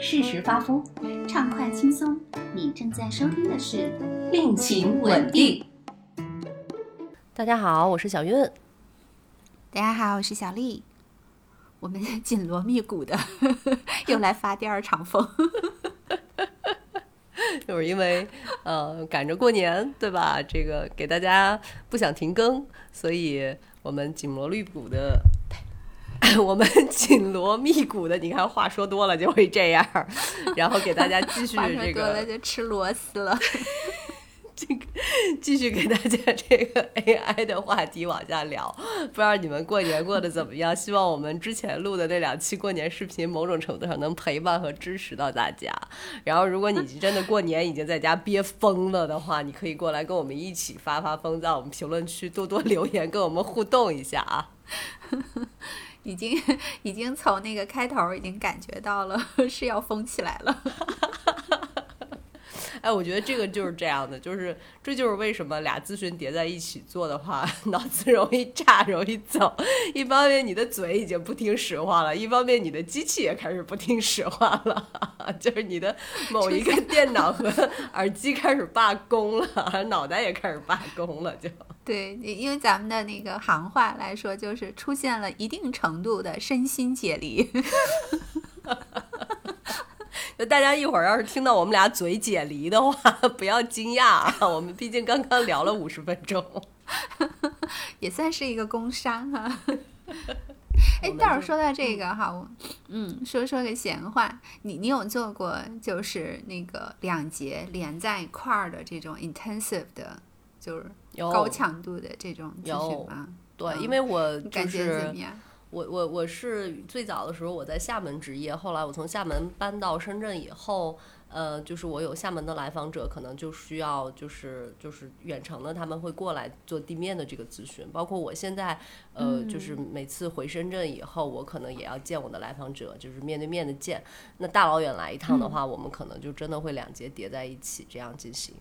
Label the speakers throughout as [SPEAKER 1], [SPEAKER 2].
[SPEAKER 1] 适时发疯，畅快轻松。你正在收听的是《
[SPEAKER 2] 病情稳定》。
[SPEAKER 3] 大家好，我是小韵。
[SPEAKER 4] 大家好，我是小丽。我们紧锣密鼓的 又来发第二场疯，
[SPEAKER 3] 就是因为呃赶着过年，对吧？这个给大家不想停更，所以我们紧锣密鼓的。我们紧锣密鼓的，你看话说多了就会这样，然后给大家继续这个，
[SPEAKER 4] 多了就吃螺丝了。
[SPEAKER 3] 这个继续给大家这个 AI 的话题往下聊，不知道你们过年过得怎么样？希望我们之前录的那两期过年视频，某种程度上能陪伴和支持到大家。然后，如果你真的过年已经在家憋疯了的话，你可以过来跟我们一起发发疯，在我们评论区多多留言，跟我们互动一下啊。
[SPEAKER 4] 已经 已经从那个开头已经感觉到了 是要疯起来了。
[SPEAKER 3] 哎，我觉得这个就是这样的，就是这就是为什么俩咨询叠在一起做的话，脑子容易炸，容易走。一方面你的嘴已经不听使唤了，一方面你的机器也开始不听使唤了，就是你的某一个电脑和耳机开始罢工了，脑袋也开始罢工了，就。
[SPEAKER 4] 对，因为咱们的那个行话来说，就是出现了一定程度的身心解离。
[SPEAKER 3] 就大家一会儿要是听到我们俩嘴解离的话，不要惊讶啊！我们毕竟刚刚聊了五十分钟，
[SPEAKER 4] 也算是一个工伤哈。哎，待会儿说到这个哈，我嗯，说说个闲话，你你有做过就是那个两节连在一块儿的这种 intensive 的，就是高强度的这种咨询吗？
[SPEAKER 3] 对，因为我
[SPEAKER 4] 感觉怎么样？
[SPEAKER 3] 我我我是最早的时候我在厦门执业，后来我从厦门搬到深圳以后，呃，就是我有厦门的来访者，可能就需要就是就是远程的，他们会过来做地面的这个咨询。包括我现在，呃，就是每次回深圳以后，我可能也要见我的来访者，就是面对面的见。那大老远来一趟的话，我们可能就真的会两节叠在一起这样进行。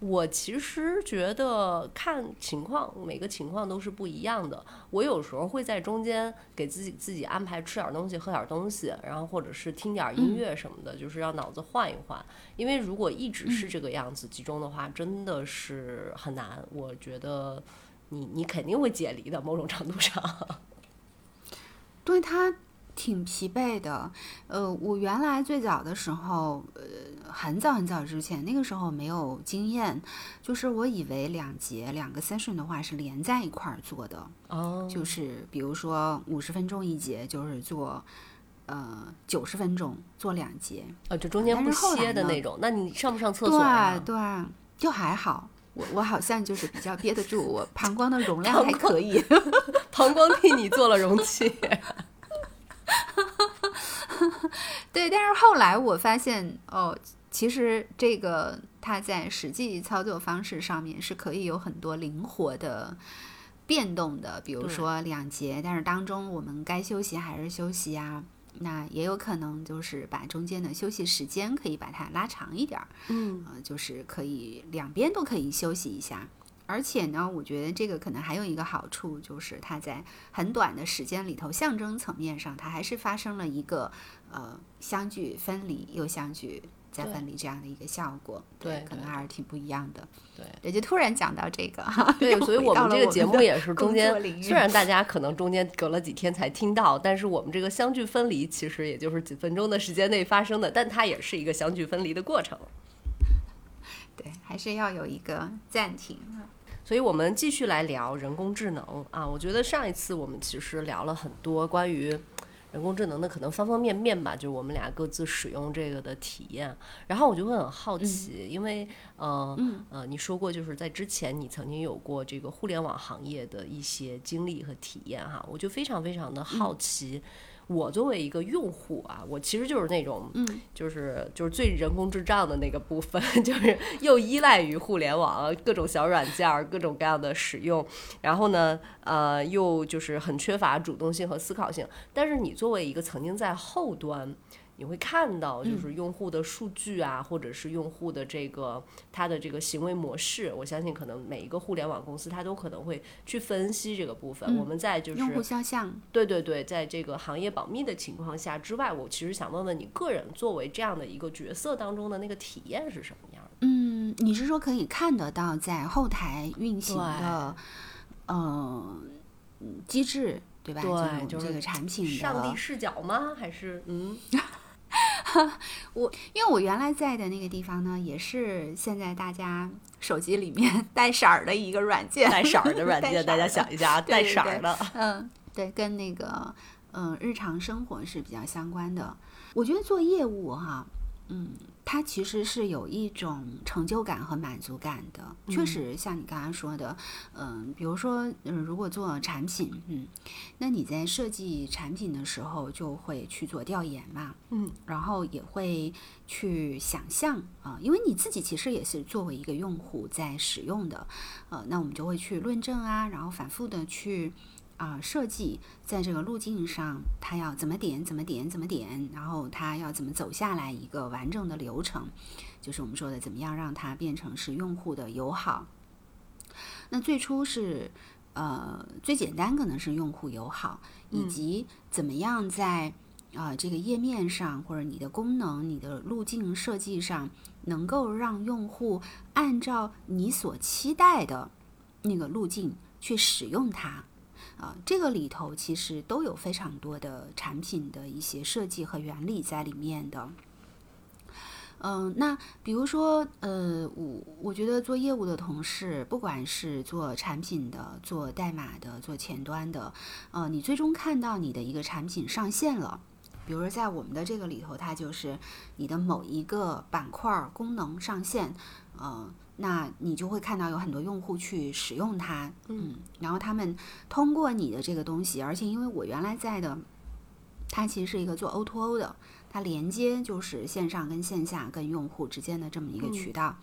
[SPEAKER 3] 我其实觉得看情况，每个情况都是不一样的。我有时候会在中间给自己自己安排吃点东西、喝点东西，然后或者是听点音乐什么的，就是让脑子换一换。因为如果一直是这个样子集中的话，真的是很难。我觉得你你肯定会解离的，某种程度上。
[SPEAKER 4] 对他。挺疲惫的，呃，我原来最早的时候，呃，很早很早之前，那个时候没有经验，就是我以为两节两个 session 的话是连在一块儿做的，
[SPEAKER 3] 哦，
[SPEAKER 4] 就是比如说五十分钟一节，就是做，呃，九十分钟做两节，
[SPEAKER 3] 呃，就中间不歇的那种。那你上不上厕所呀？
[SPEAKER 4] 对对，就还好，我我好像就是比较憋得住，我膀胱的容量 还可以，
[SPEAKER 3] 膀胱替你做了容器。
[SPEAKER 4] 对，但是后来我发现，哦，其实这个它在实际操作方式上面是可以有很多灵活的变动的。比如说两节，但是当中我们该休息还是休息啊。那也有可能就是把中间的休息时间可以把它拉长一点儿，
[SPEAKER 3] 嗯，
[SPEAKER 4] 呃，就是可以两边都可以休息一下。而且呢，我觉得这个可能还有一个好处，就是它在很短的时间里头，象征层面上，它还是发生了一个呃相聚分离又相聚再分离这样的一个效果。
[SPEAKER 3] 对，
[SPEAKER 4] 可能还是挺不一样的。
[SPEAKER 3] 对，
[SPEAKER 4] 也就突然讲到这个，
[SPEAKER 3] 对，所以我们这个节目也是中间，虽然大
[SPEAKER 4] 家
[SPEAKER 3] 家可能中间隔了几天才听到，但是我们这个相聚分离其实也就是几分钟的时间内发生的，但它也是一个相聚分离的过程。
[SPEAKER 4] 对，还是要有一个暂停。
[SPEAKER 3] 所以我们继续来聊人工智能啊！我觉得上一次我们其实聊了很多关于人工智能的可能方方面面吧，就是我们俩各自使用这个的体验。然后我就会很好奇，因为呃呃，你说过就是在之前你曾经有过这个互联网行业的一些经历和体验哈，我就非常非常的好奇。我作为一个用户啊，我其实就是那种，
[SPEAKER 4] 嗯，
[SPEAKER 3] 就是就是最人工智障的那个部分，就是又依赖于互联网各种小软件儿，各种各样的使用，然后呢，呃，又就是很缺乏主动性和思考性。但是你作为一个曾经在后端。你会看到
[SPEAKER 4] 嗯
[SPEAKER 3] 就是用户的数据啊，或者是用户的这个他的这个行为模式，我相信可能每一个互联网公司它都可能会去分析这个部分。
[SPEAKER 4] 嗯
[SPEAKER 3] 我们在就是
[SPEAKER 4] 用户肖像，
[SPEAKER 3] 对对对，在这个行业保密的情况下之外，我其实想问问你个人作为这样的一个角色当中的那个体验是什么样的？
[SPEAKER 4] 嗯，你是说可以看得到在后台运行的呃嗯机制对吧？
[SPEAKER 3] 对
[SPEAKER 4] 就是这个产品的
[SPEAKER 3] 上帝视角吗？还是嗯？
[SPEAKER 4] 因为我原来在的那个地方呢，也是现在大家手机里面 带色儿的一个软件，
[SPEAKER 3] 带色儿的软件，大家想一下啊，带色儿的。
[SPEAKER 4] 嗯，对，跟那个嗯日常生活是比较相关的。我觉得做业务哈，嗯，它其实是有一种成就感和满足感的。确实，像你刚刚说的，嗯，比如说，嗯，如果做产品，嗯，那你在设计产品的时候就会去做调研嘛，
[SPEAKER 3] 嗯，
[SPEAKER 4] 然后也会去想象啊、因为你自己其实也是作为一个用户在使用的，呃，那我们就会去论证啊，然后反复的去。啊、设计在这个路径上，它要怎么点，怎么点，怎么点，然后它要怎么走下来一个完整的流程，就是我们说的怎么样让它变成是用户的友好。那最初是呃最简单可能是用户友好，以及怎么样在啊、这个页面上或者你的功能、你的路径设计上，能够让用户按照你所期待的那个路径去使用它。啊，这个里头其实都有非常多的产品的一些设计和原理在里面的。嗯，那比如说，呃，我我觉得做业务的同事，不管是做产品的、做代码的、做前端的，呃，你最终看到你的一个产品上线了，比如说在我们的这个里头，它就是你的某一个板块功能上线，呃，那你就会看到有很多用户去使用它，嗯，然后他们通过你的这个东西，而且因为我原来在的，它其实是一个做 O to O 的，它连接就是线上跟线下跟用户之间的这么一个渠道。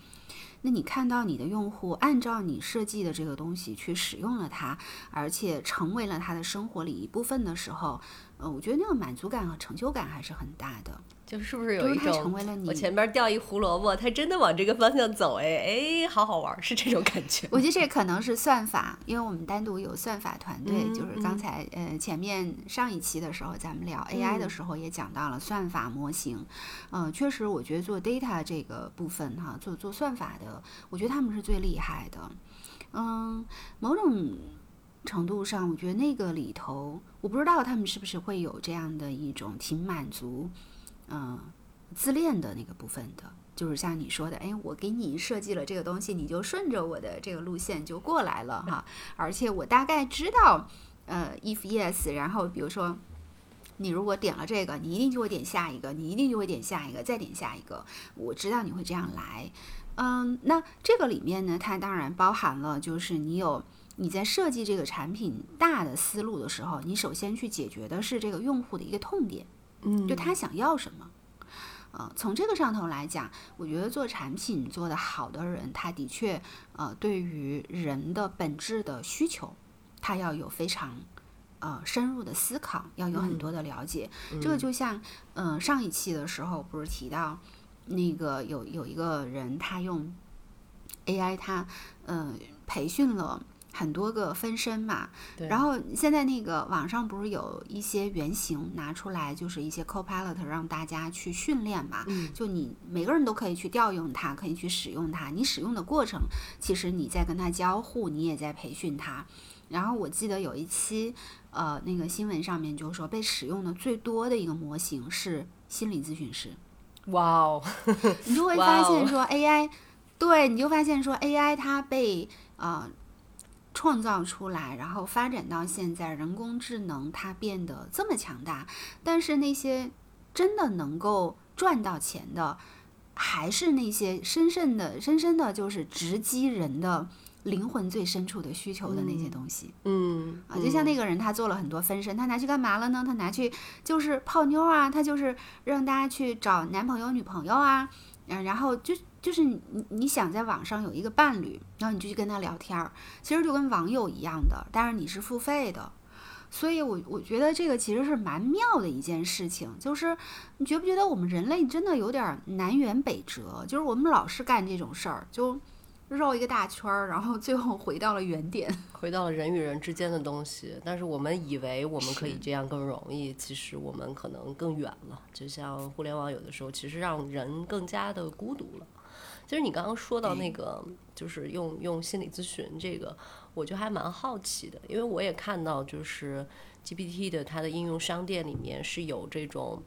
[SPEAKER 4] 那你看到你的用户按照你设计的这个东西去使用了它，而且成为了他的生活里一部分的时候，呃，我觉得那个满足感和成就感还是很大的。
[SPEAKER 3] 就是不是有一种
[SPEAKER 4] 成为了你
[SPEAKER 3] 我前边掉一胡萝卜，它真的往这个方向走，哎哎，好好玩儿，是这种感觉。
[SPEAKER 4] 我觉得这可能是算法，因为我们单独有算法团队，
[SPEAKER 3] 嗯
[SPEAKER 4] 就是刚才呃前面上一期的时候咱们聊 AI 的时候也讲到了算法法模型，呃，确实我觉得做 data 这个部分哈，做做算法的，我觉得他们是最厉害的，嗯，某种。程度上，我觉得那个里头，我不知道他们是不是会有这样的一种挺满足，嗯、自恋的那个部分的，就是像你说的，哎，我给你设计了这个东西，你就顺着我的这个路线就过来了哈。而且我大概知道，呃，if yes，然后比如说。你如果点了这个，你一定就会点下一个，你一定就会点下一个，再点下一个。我知道你会这样来，嗯，那这个里面呢，它当然包含了，就是你有你在设计这个产品大的思路的时候，你首先去解决的是这个用户的一个痛点，
[SPEAKER 3] 嗯
[SPEAKER 4] 就他想要什么。呃，从这个上头来讲，我觉得做产品做得好的人，他的确呃，对于人的本质的需求，他要有非常呃深入的思考，要有很多的了解。这个就像嗯、呃上一期的时候不是提到那个有有一个人他用 AI 他呃培训了。很多个分身嘛，然后现在那个网上不是有一些原型拿出来，就是一些 Copilot 让大家去训练嘛。
[SPEAKER 3] 嗯
[SPEAKER 4] 就你每个人都可以去调用它，可以去使用它。你使用的过程，其实你在跟它交互，你也在培训它。然后我记得有一期，呃，那个新闻上面就说被使用的最多的一个模型是心理咨询师。
[SPEAKER 3] 哇哦，
[SPEAKER 4] 你就会发现说 AI，对，你就发现说 AI 它被呃创造出来，然后发展到现在，人工智能它变得这么强大，但是那些真的能够赚到钱的，还是那些深深的、深深的，就是直击人的灵魂最深处的需求的那些东西。
[SPEAKER 3] 嗯
[SPEAKER 4] 啊，就像那个人，他做了很多分身，他拿去干嘛了呢？他拿去就是泡妞啊，他就是让大家去找男朋友、女朋友啊，嗯，然后就就是你你想在网上有一个伴侣，然后你就去跟他聊天儿，其实就跟网友一样的，但是你是付费的，所以我我觉得这个其实是蛮妙的一件事情，就是你觉不觉得我们人类真的有点南辕北辙？就是我们老是干这种事儿，就绕一个大圈儿，然后最后回到了原点。
[SPEAKER 3] 回到了人与人之间的东西，但是我们以为我们可以这样更容易，其实我们可能更远了。就像互联网有的时候，其实让人更加的孤独了。其实你刚刚说到那个，就是用用心理咨询这个，我就还蛮好奇的，因为我也看到就是 GPT 的它的应用商店里面是有这种，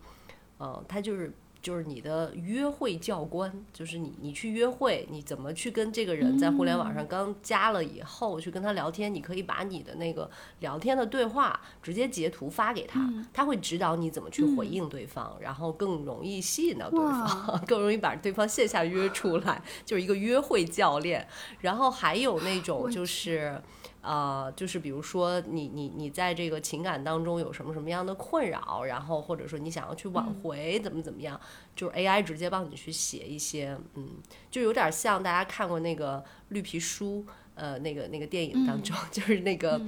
[SPEAKER 3] 呃，它就是就是你的约会教官，就是你你去约会，你怎么去跟这个人在互联网上刚加了以后去跟他聊天，你可以把你的那个聊天的对话直接截图发给他，他会指导你怎么去回应对方，然后更容易吸引到对方，更容易把对方线下约出来，就是一个约会教练。然后还有那种就是。呃，就是比如说你你你在这个情感当中有什么什么样的困扰，然后或者说你想要去挽回，怎么怎么样，就是 AI 直接帮你去写一些，嗯，就有点像大家看过那个绿皮书，呃，那个那个电影当中，就是那个。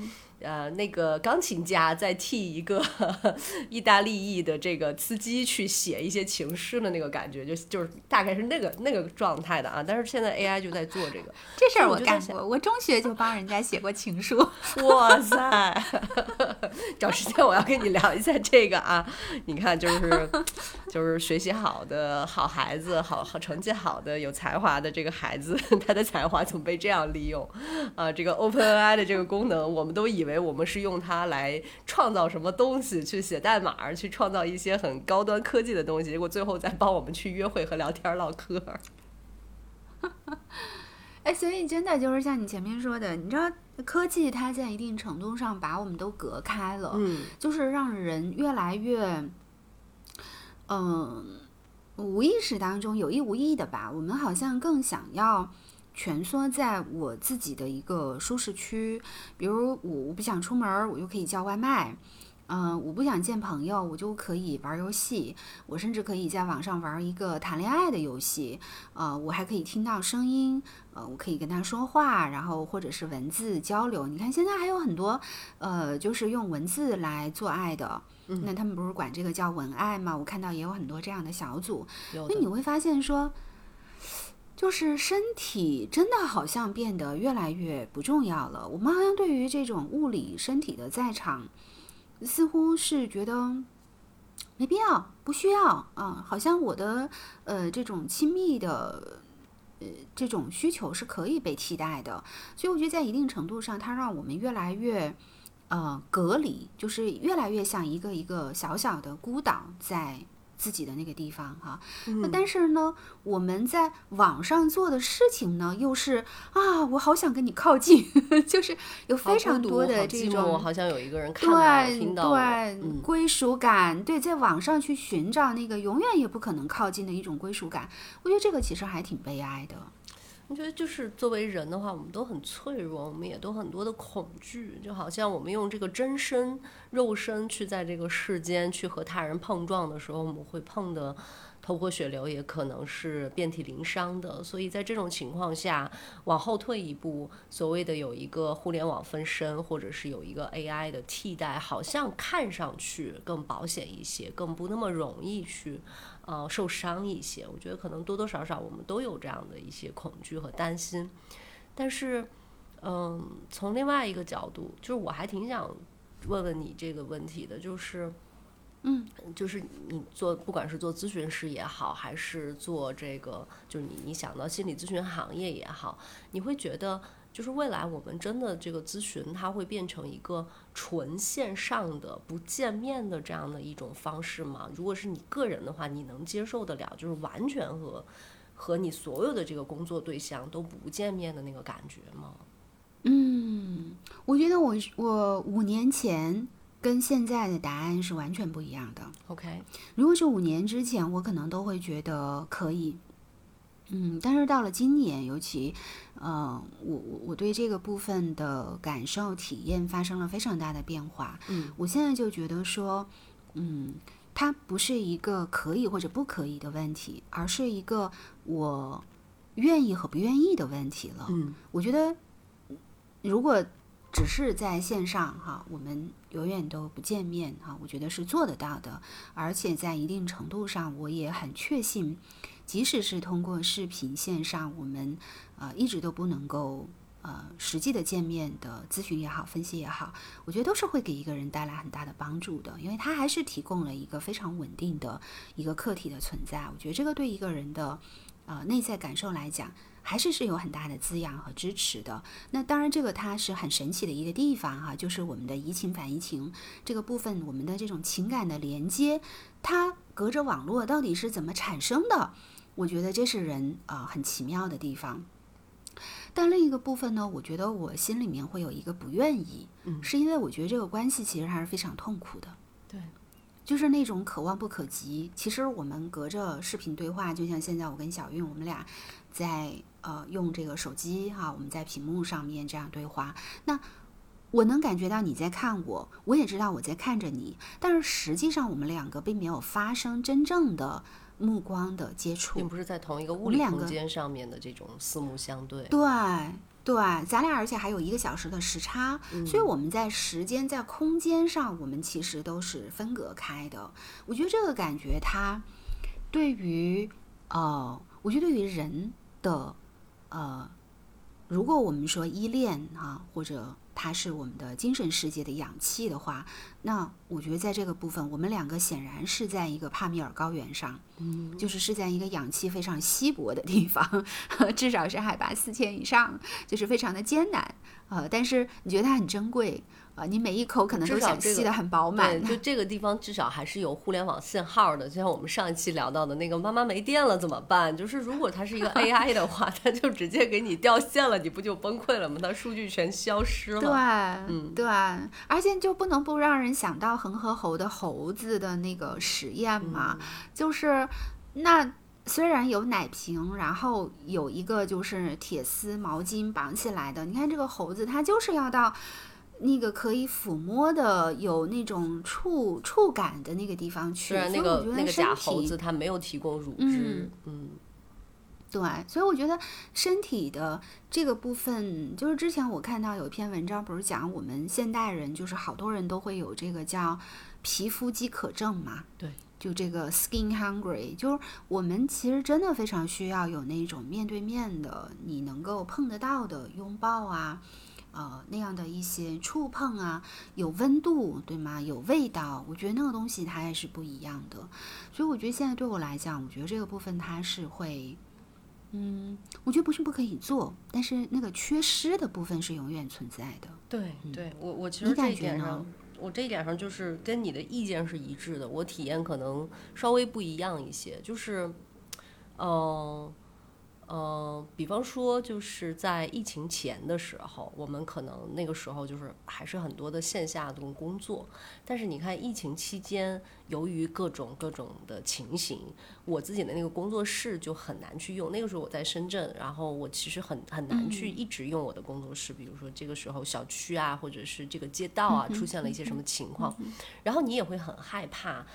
[SPEAKER 3] 呃，那个钢琴家在替一个 意大利裔的这个司机去写一些情诗的那个感觉，就就是大概是那个那个状态的啊。但是现在 AI 就在做这个，
[SPEAKER 4] 这事儿我干过，我中学就帮人家写过情书。
[SPEAKER 3] 哇塞！找时间我要跟你聊一下这个啊。你看，就是就是学习好的好孩子，好好成绩好的有才华的这个孩子，他的才华怎么被这样利用？啊，这个 OpenAI 的这个功能，我们都以为我们是用它来创造什么东西，去写代码，去创造一些很高端科技的东西，结果最后再帮我们去约会和聊天唠嗑。
[SPEAKER 4] 哎，所以真的就是像你前面说的，你知道科技它在一定程度上把我们都隔开了，
[SPEAKER 3] 嗯
[SPEAKER 4] 就是让人越来越，嗯、无意识当中有意无意的吧，我们好像更想要蜷缩在我自己的一个舒适区，比如我我不想出门儿，我就可以叫外卖。嗯、我不想见朋友，我就可以玩儿游戏。我甚至可以在网上玩儿一个谈恋爱的游戏，呃，我还可以听到声音，呃，我可以跟他说话，然后或者是文字交流。你看现在还有很多，呃，就是用文字来做爱的，那他们不是管这个叫文爱吗？我看到也有很多这样的小组，
[SPEAKER 3] 有的
[SPEAKER 4] 所以你会发现说，就是身体真的好像变得越来越不重要了。我们好像对于这种物理身体的在场，似乎是觉得没必要，不需要啊、好像我的呃这种亲密的。呃，这种需求是可以被替代的，所以我觉得在一定程度上，它让我们越来越呃隔离，就是越来越像一个一个小小的孤岛，在自己的那个地方哈。那但是呢，我们在网上做的事情呢，又是啊，我好想跟你靠近，就是有非常多的这种
[SPEAKER 3] 我好像有一个人看到，
[SPEAKER 4] 对
[SPEAKER 3] 听到，
[SPEAKER 4] 对、
[SPEAKER 3] 嗯，
[SPEAKER 4] 归属感，对，在网上去寻找那个永远也不可能靠近的一种归属感，我觉得这个其实还挺悲哀的。
[SPEAKER 3] 我觉得就是作为人的话，我们都很脆弱，我们也都很多的恐惧，就好像我们用这个真身、肉身去在这个世间去和他人碰撞的时候，我们会碰的头破血流，也可能是遍体鳞伤的。所以在这种情况下，往后退一步，所谓的有一个互联网分身，或者是有一个 AI 的替代，好像看上去更保险一些，更不那么容易去呃受伤一些。我觉得可能多多少少我们都有这样的一些恐惧和担心，但是嗯，从另外一个角度，就是我还挺想问问你这个问题的，就是。
[SPEAKER 4] 嗯，
[SPEAKER 3] 就是你做，不管是做咨询师也好，还是做这个，就是你你想到心理咨询行业也好，你会觉得，就是未来我们真的这个咨询，它会变成一个纯线上的、不见面的这样的一种方式吗？如果是你个人的话，你能接受得了，就是完全和和你所有的这个工作对象都不见面的那个感觉吗？
[SPEAKER 4] 嗯，我觉得我我五年前跟现在的答案是完全不一样的。
[SPEAKER 3] OK，
[SPEAKER 4] 如果是五年之前，我可能都会觉得可以，嗯，但是到了今年，尤其，呃，我我我对这个部分的感受体验发生了非常大的变化。
[SPEAKER 3] 嗯，
[SPEAKER 4] 我现在就觉得说，嗯，它不是一个可以或者不可以的问题，而是一个我愿意和不愿意的问题了。
[SPEAKER 3] 嗯
[SPEAKER 4] 我觉得，如果只是在线上哈，我们永远都不见面哈，我觉得是做得到的，而且在一定程度上，我也很确信，即使是通过视频线上，我们呃一直都不能够呃实际的见面的咨询也好，分析也好，我觉得都是会给一个人带来很大的帮助的，因为它还是提供了一个非常稳定的一个客体的存在。我觉得这个对一个人的呃内在感受来讲。还是是有很大的滋养和支持的。那当然，这个它是很神奇的一个地方哈，就是我们的移情反移情这个部分，我们的这种情感的连接，它隔着网络到底是怎么产生的？我觉得这是人啊很奇妙的地方。但另一个部分呢，我觉得我心里面会有一个不愿意，
[SPEAKER 3] 嗯，
[SPEAKER 4] 是因为我觉得这个关系其实还是非常痛苦的。
[SPEAKER 3] 对，
[SPEAKER 4] 就是那种可望不可及。其实我们隔着视频对话，就像现在我跟小韵，我们俩在。呃，用这个手机哈，我们在屏幕上面这样对话，那我能感觉到你在看我，我也知道我在看着你，但是实际上我们两个并没有发生真正的目光的接触，
[SPEAKER 3] 并不是在同一个物理空间上面的这种四目相对。
[SPEAKER 4] 对对，咱俩而且还有一个小时的时差，所以我们在时间在空间上，我们其实都是分隔开的。我觉得这个感觉，它对于呃，我觉得对于人的。呃，如果我们说依恋啊，或者它是我们的精神世界的氧气的话，那我觉得在这个部分，我们两个显然是在一个帕米尔高原上，
[SPEAKER 3] 嗯，
[SPEAKER 4] 就是是在一个氧气非常稀薄的地方，至少是海拔四千以上，就是非常的艰难。呃，但是你觉得它很珍贵。啊，你每一口可能都想吸的很饱满。
[SPEAKER 3] 就这个地方至少还是有互联网信号的，就像我们上一期聊到的那个妈妈没电了怎么办？就是如果它是一个 AI 的话，它就直接给你掉线了，你不就崩溃了吗？它数据全消失了。
[SPEAKER 4] 对，
[SPEAKER 3] 嗯，
[SPEAKER 4] 对，而且就不能不让人想到恒河猴的猴子的那个实验嘛，就是那虽然有奶瓶，然后有一个就是铁丝毛巾绑起来的，你看这个猴子它就是要到。那个可以抚摸的、有那种触触感的那个地方去，
[SPEAKER 3] 那个那个假猴子它没有提供乳汁，嗯，
[SPEAKER 4] 对，所以我觉得身体的这个部分，就是之前我看到有一篇文章，不是讲我们现代人，就是好多人都会有这个叫皮肤饥渴症嘛，
[SPEAKER 3] 对，
[SPEAKER 4] 就这个 skin hungry，就是我们其实真的非常需要有那种面对面的，你能够碰得到的拥抱啊。呃，那样的一些触碰啊，有温度，对吗？有味道，我觉得那个东西它也是不一样的。所以我觉得现在对我来讲，我觉得这个部分它是会，嗯，我觉得不是不可以做，但是那个缺失的部分是永远存在的。
[SPEAKER 3] 对，对我我其实这一点上，我这一点上就是跟你的意见是一致的。我体验可能稍微不一样一些，就是，嗯。嗯，比方说，就是在疫情前的时候，我们可能那个时候就是还是很多的线下的工作。但是你看，疫情期间，由于各种各种的情形，我自己的那个工作室就很难去用。那个时候我在深圳，然后我其实很很难去一直用我的工作室。比如说这个时候小区啊，或者是这个街道啊，出现了一些什么情况，然后你也会很害怕，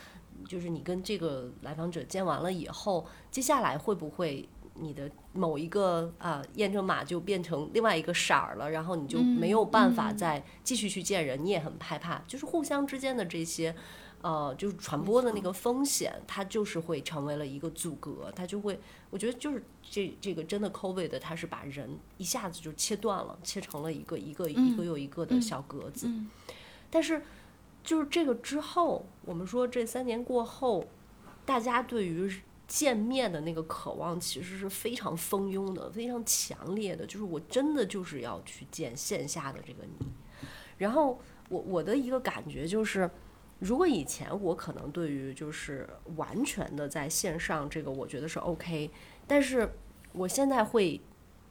[SPEAKER 3] 就是你跟这个来访者见完了以后，接下来会不会？你的某一个啊验证码就变成另外一个色儿了，然后你就没有办法再继续去见人，你也很害怕，就是互相之间的这些，呃，就是传播的那个风险，它就是会成为了一个阻隔，它就会，我觉得就是这这个真的 COVID，它是把人一下子就切断了，切成了一个一个一个又一个的小格子，但是就是这个之后，我们说这三年过后，大家对于。见面的那个渴望其实是非常蜂拥的，非常强烈的，就是我真的就是要去见线下的这个你。然后我我的一个感觉就是，如果以前我可能对于就是完全的在线上这个我觉得是 OK，但是我现在会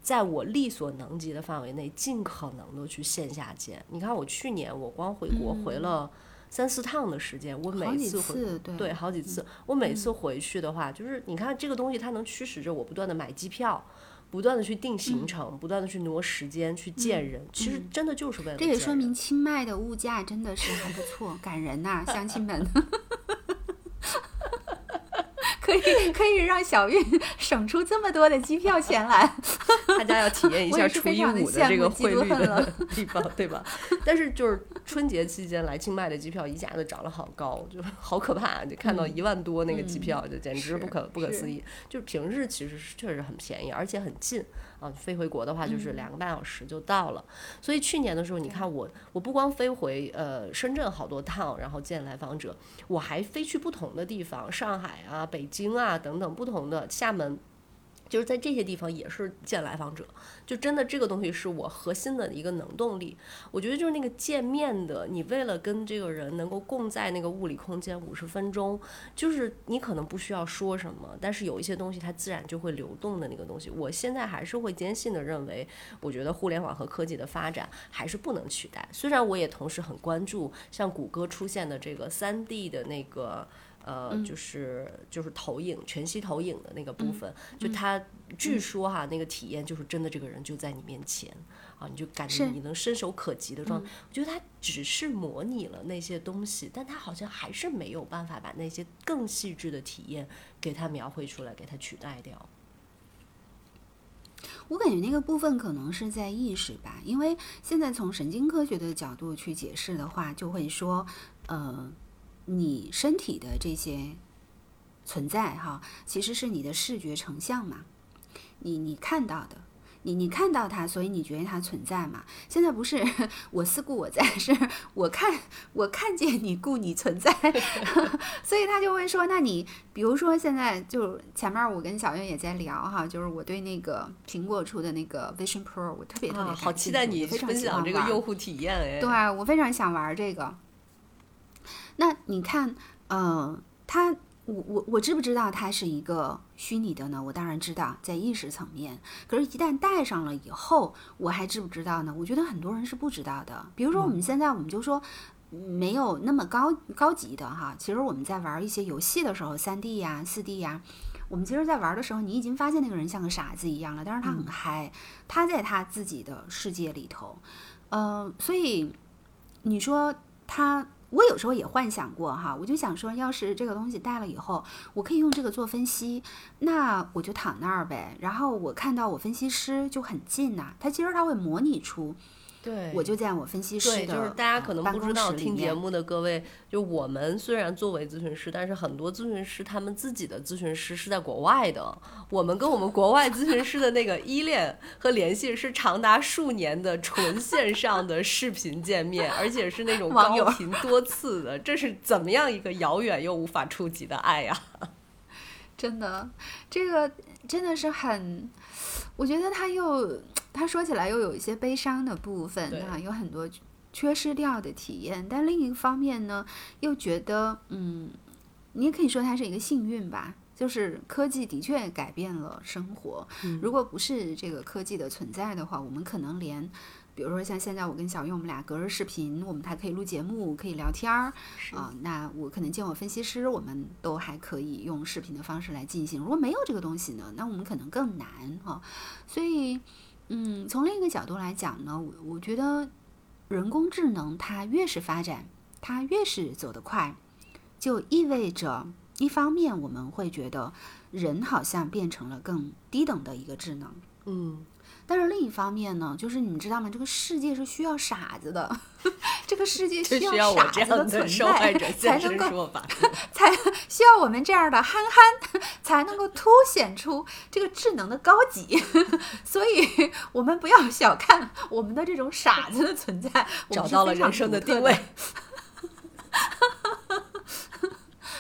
[SPEAKER 3] 在我力所能及的范围内尽可能的去线下见。你看我去年我光回国回了。三四趟的时间，我每次回对好几次，我每次回去的话，就是你看这个东西，它能驱使着我不断的买机票，不断的去定行程，不断的去挪时间去见人。其实真的就是为了
[SPEAKER 4] 这也说明清迈的物价真的是还不错，感人呐，乡亲们。可以可以让小运 省出这么多的机票钱来。
[SPEAKER 3] 大家要体验一下初一五的这个汇率的 地方，对吧？但是就是春节期间来清迈的机票一下子涨了好高，就好可怕，就看到一万多那个机票，就简直不可不可思议。就是平日其实是确实很便宜，而且很近啊，飞回国的话就是两个半小时就到了。所以去年的时候，你看我我不光飞回呃深圳好多趟，然后见来访者，我还飞去不同的地方，上海啊、北京啊等等不同的厦门。就是在这些地方也是见来访者，就真的这个东西是我核心的一个能动力。我觉得就是那个见面的，你为了跟这个人能够共在那个物理空间五十分钟，就是你可能不需要说什么，但是有一些东西它自然就会流动的那个东西。我现在还是会坚信的认为，我觉得互联网和科技的发展还是不能取代。虽然我也同时很关注像谷歌出现的这个三 D 的那个。呃，就是就是投影全息投影的那个部分，就他据说哈，那个体验就是真的，这个人就在你面前啊，你就感觉你能伸手可及的状态。我觉得他只是模拟了那些东西，但他好像还是没有办法把那些更细致的体验给它描绘出来，给它取代掉。
[SPEAKER 4] 我感觉那个部分可能是在意识吧，因为现在从神经科学的角度去解释的话，就会说，呃。你身体的这些存在，哈，其实是你的视觉成像嘛？你你看到的，你你看到它，所以你觉得它存在嘛？现在不是 我思故我在，是 我看我看见你故你存在，所以他就会说，那你比如说现在就前面我跟小月也在聊哈，就是我对那个苹果出的那个 Vision Pro，我特别特别
[SPEAKER 3] 好期待你分享这个用户体验哎，
[SPEAKER 4] 对我非常想玩这个。那你看，呃，他，我我我知不知道它是一个虚拟的呢？我当然知道，在意识层面。可是，一旦戴上了以后，我还知不知道呢？我觉得很多人是不知道的。比如说，我们现在我们就说没有那么高高级的哈。其实我们在玩一些游戏的时候，三 D 呀、四 D 呀，我们其实，在玩的时候，你已经发现那个人像个傻子一样了。但是他很嗨，他在他自己的世界里头，嗯，所以你说他。我有时候也幻想过哈，我就想说，要是这个东西戴了以后，我可以用这个做分析，那我就躺那儿呗。然后我看到我分析师就很近呐，他其实他会模拟出。
[SPEAKER 3] 对，
[SPEAKER 4] 我就在我分析师的
[SPEAKER 3] 就是大家可能不知道，听节目的各位，就我们虽然作为咨询师，但是很多咨询师他们自己的咨询师是在国外的。我们跟我们国外咨询师的那个依恋和联系是长达数年的纯线上的视频见面，而且是那种高频多次的。这是怎么样一个遥远又无法触及的爱呀？
[SPEAKER 4] 真的，这个真的是很，我觉得他又。他说起来又有一些悲伤的部分啊，有很多缺失掉的体验。但另一方面呢，又觉得，嗯，你也可以说它是一个幸运吧。就是科技的确改变了生活。如果不是这个科技的存在的话，我们可能连。比如说像现在我跟小玉，我们俩隔着视频，我们还可以录节目，可以聊天儿啊。那我可能见我分析师，我们都还可以用视频的方式来进行。如果没有这个东西呢，那我们可能更难哈。所以。嗯，从另一个角度来讲呢，我我觉得人工智能它越是发展，它越是走得快，就意味着一方面我们会觉得人好像变成了更低等的一个智能。
[SPEAKER 3] 嗯。
[SPEAKER 4] 但是另一方面呢，就是你们知道吗？这个世界是需要傻子的，这个世界需
[SPEAKER 3] 要
[SPEAKER 4] 傻子
[SPEAKER 3] 的
[SPEAKER 4] 存在才能
[SPEAKER 3] 够，
[SPEAKER 4] 才 需要我们这样的憨憨才能够凸显出这个智能的高级。所以，我们不要小看我们的这种傻子的存在，
[SPEAKER 3] 找到了人生的定位。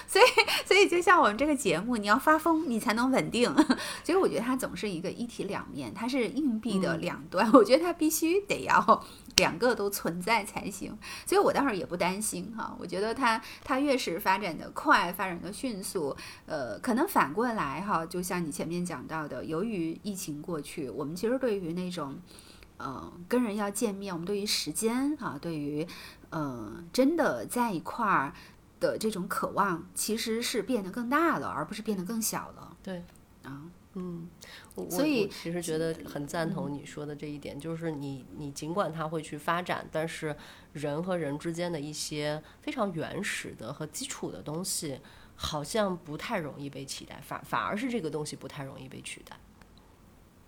[SPEAKER 4] 所以，所以就像我们这个节目，你要发疯，你才能稳定。所以我觉得它总是一个一体两面，它是硬币的两端。我觉得它必须得要两个都存在才行。所以我倒是也不担心哈。我觉得它它越是发展的快，发展的迅速，呃，可能反过来哈，就像你前面讲到的，由于疫情过去，我们其实对于那种呃跟人要见面，我们对于时间啊，对于呃真的在一块儿。的这种渴望其实是变得更大了，而不是变得更小了。
[SPEAKER 3] 对，
[SPEAKER 4] 啊，
[SPEAKER 3] 嗯，
[SPEAKER 4] 所以
[SPEAKER 3] 其实觉得很赞同你说的这一点，就是你你尽管它会去发展，但是人和人之间的一些非常原始的和基础的东西，好像不太容易被取代，反反而是这个东西不太容易被取代。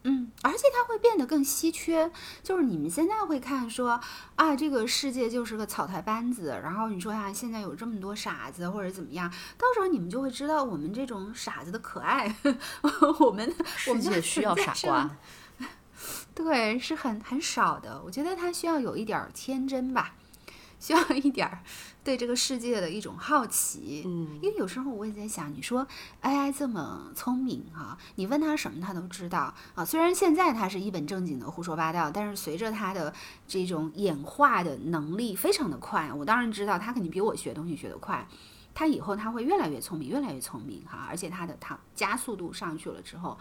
[SPEAKER 4] 嗯，而且它会变得更稀缺。就是你们现在会看说啊，这个世界就是个草台班子，然后你说呀，现在有这么多傻子或者怎么样，到时候你们就会知道我们这种傻子的可爱，我 们我们
[SPEAKER 3] 世界需要傻瓜。
[SPEAKER 4] 对，是很很少的。我觉得他需要有一点天真吧，需要一点对这个世界的一种好奇。
[SPEAKER 3] 嗯，
[SPEAKER 4] 因为有时候我也在想，你说 AI 这么聪明啊，你问他什么他都知道啊。虽然现在他是一本正经的胡说八道，但是随着他的这种演化的能力非常的快，我当然知道他肯定比我学东西学得快。他以后他会越来越聪明，越来越聪明哈，而且他的他加速度上去了之后，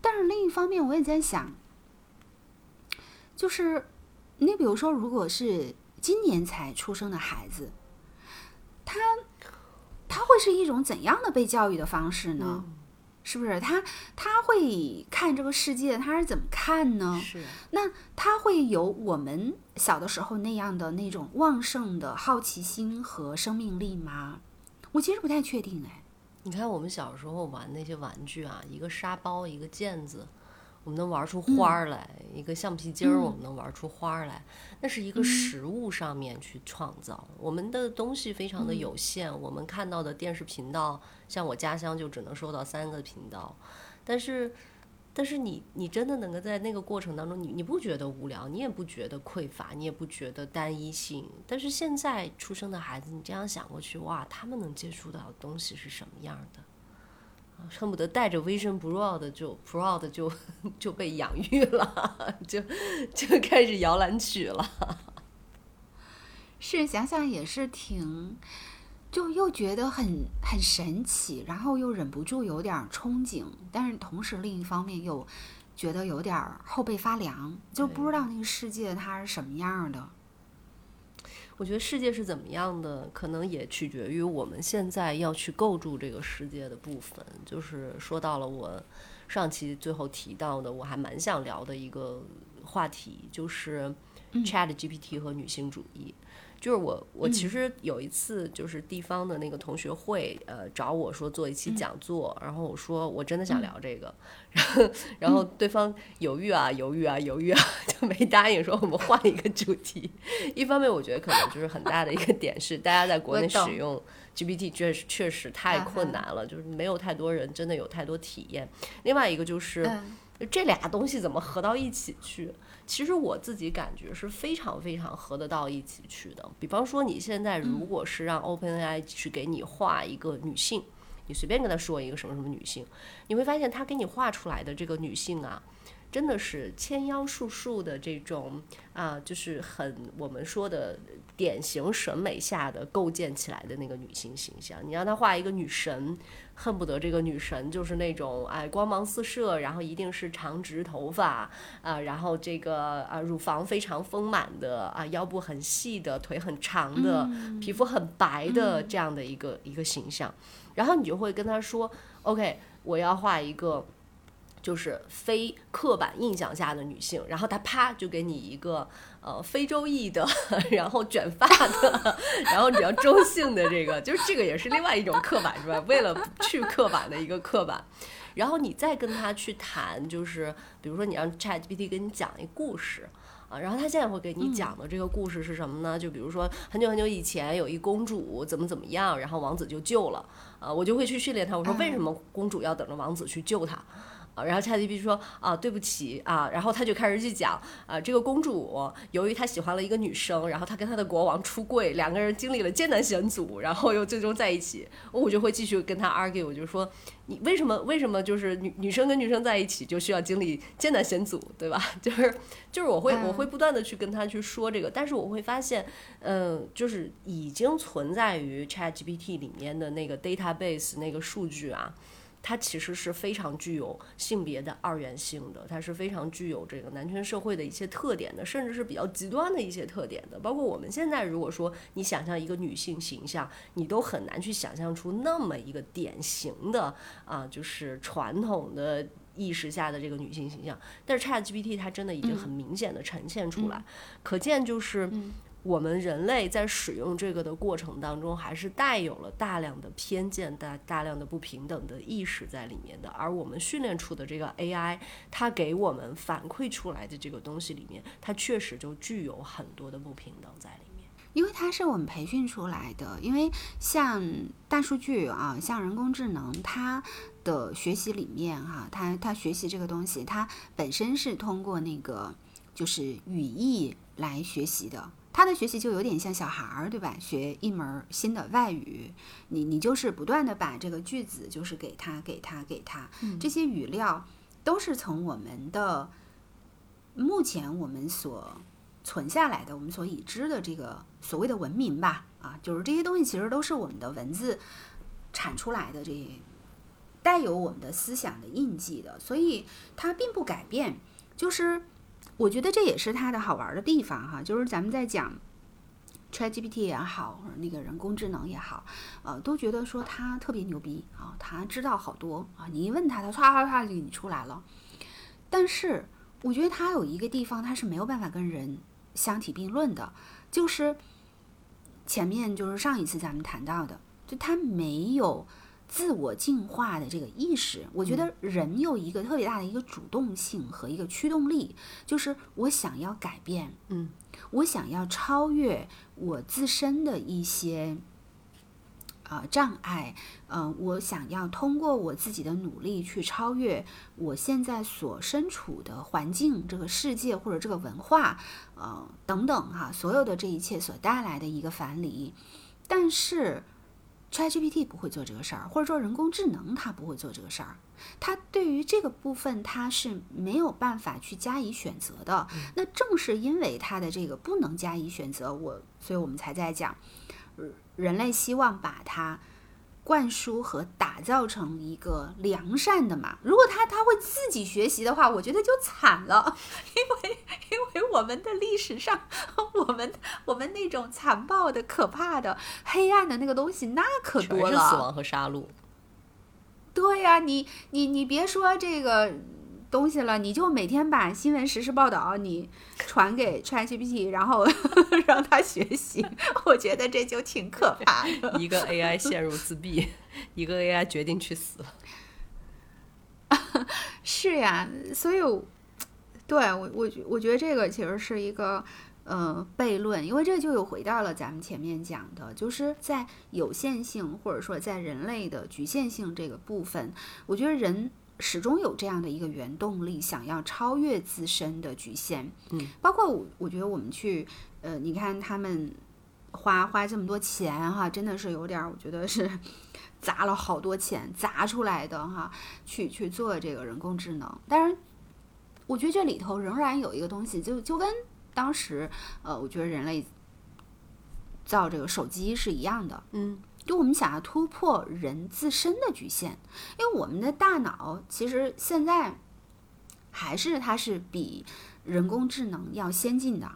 [SPEAKER 4] 但是另一方面我也在想。就是你比如说，如果是今年才出生的孩子，他他会是一种怎样的被教育的方式呢？是不是他他会看这个世界，他是怎么看呢？
[SPEAKER 3] 是。
[SPEAKER 4] 那他会有我们小的时候那样的那种旺盛的好奇心和生命力吗？我其实不太确定哎。
[SPEAKER 3] 你看我们小时候玩那些玩具啊，一个沙包，一个毽子。我们能玩出花儿来，一个橡皮筋儿，我们能玩出花儿来。那是一个实物上面去创造。我们的东西非常的有限，我们看到的电视频道，像我家乡就只能收到三个频道。但是，但是你你真的能够在那个过程当中，你你不觉得无聊，你也不觉得匮乏，你也不觉得单一性。但是现在出生的孩子，你这样想过去，哇，他们能接触到的东西是什么样的？恨不得带着 Vision Pro 的就 Pro 的就就被养育了，就就开始摇篮曲了。
[SPEAKER 4] 是想想也是挺，就又觉得很很神奇，然后又忍不住有点憧憬，但是同时另一方面又觉得有点后背发凉，就不知道那个世界它是什么样的。
[SPEAKER 3] 我觉得世界是怎么样的，可能也取决于我们现在要去构筑这个世界的部分。就是说到了我上期最后提到的，我还蛮想聊的一个话题，就是 Chat GPT 和女性主义。就是我，我其实有一次就是地方的那个同学会，呃，找我说做一期讲座，然后我说我真的想聊这个，然后然后对方犹豫啊犹豫啊犹豫啊，就没答应，说我们换一个主题。一方面我觉得可能就是很大的一个点是，大家在国内使用 GPT 确实确实太困难了，就是没有太多人真的有太多体验。另外一个就是这俩东西怎么合到一起去？其实我自己感觉是非常非常合得到一起去的。比方说，你现在如果是让 OpenAI 去给你画一个女性，你随便跟他说一个什么什么女性，你会发现他给你画出来的这个女性啊。真的是纤腰束束的这种啊，就是很我们说的典型审美下的构建起来的那个女性形象。你让她画一个女神，恨不得这个女神就是那种哎光芒四射，然后一定是长直头发啊，然后这个啊乳房非常丰满的啊，腰部很细的，腿很长的，皮肤很白的这样的一个一个形象。然后你就会跟她说，OK，我要画一个。就是非刻板印象下的女性，然后她啪就给你一个呃非洲裔的，然后卷发的，然后比较中性的这个，就是这个也是另外一种刻板是吧？为了去刻板的一个刻板，然后你再跟他去谈，就是比如说你让 ChatGPT 给你讲一故事啊，然后他现在会给你讲的这个故事是什么呢？就比如说很久很久以前有一公主怎么怎么样，然后王子就救了啊，我就会去训练他，我说为什么公主要等着王子去救她？啊，然后 ChatGPT 说啊，对不起啊，然后他就开始去讲啊，这个公主由于她喜欢了一个女生，然后她跟她的国王出柜，两个人经历了艰难险阻，然后又最终在一起。我就会继续跟他 argue，我就说你为什么为什么就是女女生跟女生在一起就需要经历艰难险阻，对吧？就是就是我会我会不断的去跟他去说这个，但是我会发现，嗯，就是已经存在于 ChatGPT 里面的那个 database 那个数据啊。它其实是非常具有性别的二元性的，它是非常具有这个男权社会的一些特点的，甚至是比较极端的一些特点的。包括我们现在如果说你想象一个女性形象，你都很难去想象出那么一个典型的啊，就是传统的意识下的这个女性形象。但是 ChatGPT 它真的已经很明显的呈现出来，可见就是我们人类在使用这个的过程当中，还是带有了大量的偏见、大大量的不平等的意识在里面的。而我们训练出的这个 AI，它给我们反馈出来的这个东西里面，它确实就具有很多的不平等在里面。
[SPEAKER 4] 因为它是我们培训出来的，因为像大数据啊，像人工智能，它的学习里面哈、它它学习这个东西，它本身是通过那个就是语义来学习的。它的学习就有点像小孩儿，对吧？学一门新的外语，你你就是不断的把这个句子就是给他给他给他，这些语料都是从我们的目前我们所存下来的，我们所已知的这个所谓的文明吧，啊，就是这些东西其实都是我们的文字产出来的，这带有我们的思想的印记的，所以它并不改变。就是我觉得这也是它的好玩的地方哈，就是咱们在讲 ChatGPT 也好，那个人工智能也好，呃，都觉得说它特别牛逼啊，它知道好多啊，你一问它，它唰唰唰就给你出来了。但是我觉得它有一个地方，它是没有办法跟人相提并论的，就是前面就是上一次咱们谈到的，就它没有自我进化的这个意识。我觉得人有一个特别大的一个主动性和一个驱动力，就是我想要改变，
[SPEAKER 3] 嗯，
[SPEAKER 4] 我想要超越我自身的一些。呃，障碍，呃，我想要通过我自己的努力去超越我现在所身处的环境、这个世界或者这个文化，呃，等等哈，所有的这一切所带来的一个樊篱。但是，ChatGPT 不会做这个事儿，或者说人工智能它不会做这个事儿，它对于这个部分它是没有办法去加以选择的。那正是因为它的这个不能加以选择，我，所以我们才在讲。人类希望把它灌输和打造成一个良善的嘛？如果他他会自己学习的话，我觉得就惨了，因为因为我们的历史上，我们我们那种残暴的、可怕的、黑暗的那个东西，那可多了。
[SPEAKER 3] 是死亡和杀戮。
[SPEAKER 4] 对呀、你你你别说这个东西了，你就每天把新闻实时报道你传给 ChatGPT，然后 让它学习，我觉得这就挺可怕的。
[SPEAKER 3] 一个 AI 陷入自闭，一个 AI 决定去死。
[SPEAKER 4] 是呀，所以我，对我我觉我觉得这个其实是一个呃悖论，因为这就又回到了咱们前面讲的，就是在有限性或者说在人类的局限性这个部分，我觉得人始终有这样的一个原动力，想要超越自身的局限。
[SPEAKER 3] 嗯，
[SPEAKER 4] 包括我我觉得我们去呃，你看他们花花这么多钱哈，真的是有点儿，我觉得是砸了好多钱砸出来的哈，去去做这个人工智能。当然我觉得这里头仍然有一个东西，就就跟当时呃，我觉得人类造这个手机是一样的，
[SPEAKER 3] 嗯，
[SPEAKER 4] 就我们想要突破人自身的局限，因为我们的大脑其实现在还是它是比人工智能要先进的。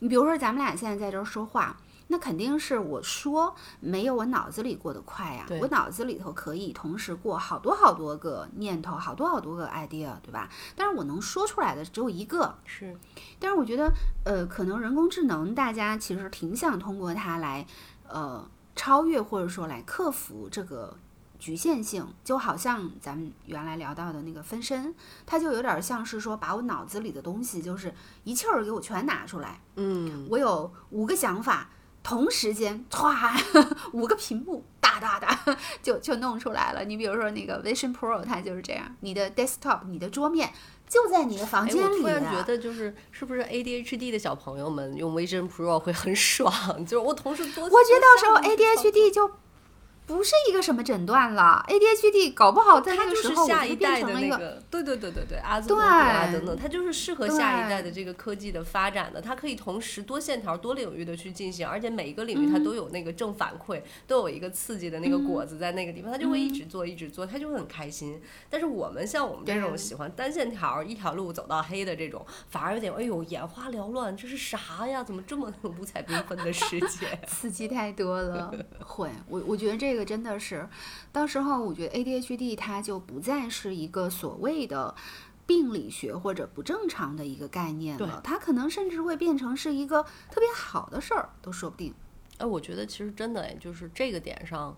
[SPEAKER 4] 你比如说，咱们俩现在在这儿说话，那肯定是我说没有我脑子里过得快呀、
[SPEAKER 3] 对
[SPEAKER 4] 我脑子里头可以同时过好多好多个念头，好多好多个 idea，对吧？但是我能说出来的只有一个，
[SPEAKER 3] 是
[SPEAKER 4] 但是我觉得，呃，可能人工智能大家其实挺想通过它来，呃，超越或者说来克服这个局限性，就好像咱们原来聊到的那个分身，它就有点像是说把我脑子里的东西就是一气儿给我全拿出来，
[SPEAKER 3] 嗯，
[SPEAKER 4] 我有五个想法，同时间歘，五个屏幕。哒哒哒，就就弄出来了。你比如说那个 Vision Pro，它就是这样，你的 desktop，你的桌面就在你的房
[SPEAKER 3] 哎，
[SPEAKER 4] 间里
[SPEAKER 3] 我突然觉得，就是是不是 ADHD 的小朋友们用 Vision Pro 会很爽？就是我同事多，
[SPEAKER 4] 我觉得到时候 ADHD 就不是一个什么诊断了，ADHD 搞不好在那
[SPEAKER 3] 它就是
[SPEAKER 4] 个时候我
[SPEAKER 3] 下
[SPEAKER 4] 就变
[SPEAKER 3] 一代的
[SPEAKER 4] 成了一个。
[SPEAKER 3] 那个，对对对对对，阿兹伯格啊等等，它就是适合下一代的这个科技的发展的，它可以同时多线条、多领域的去进行，而且每一个领域它
[SPEAKER 4] 嗯
[SPEAKER 3] 都有那个正反馈，都有一个刺激的那个果子在那个地方，它就会一直做一直做，它就会很开心。但是我们像我们这种喜欢单线条、一条路走到黑的这种，反而有点哎呦眼花缭乱，这是啥呀？怎么这么 五彩缤纷的世界？
[SPEAKER 4] 刺激太多了，会，我我觉得这个真的是，到时候我觉得 ADHD 它就不再是一个所谓的，病理学或者不正常的一个概念了，它可能甚至会变成是一个特别好的事儿，都说不定。
[SPEAKER 3] 哎，我觉得其实真的哎，就是这个点上，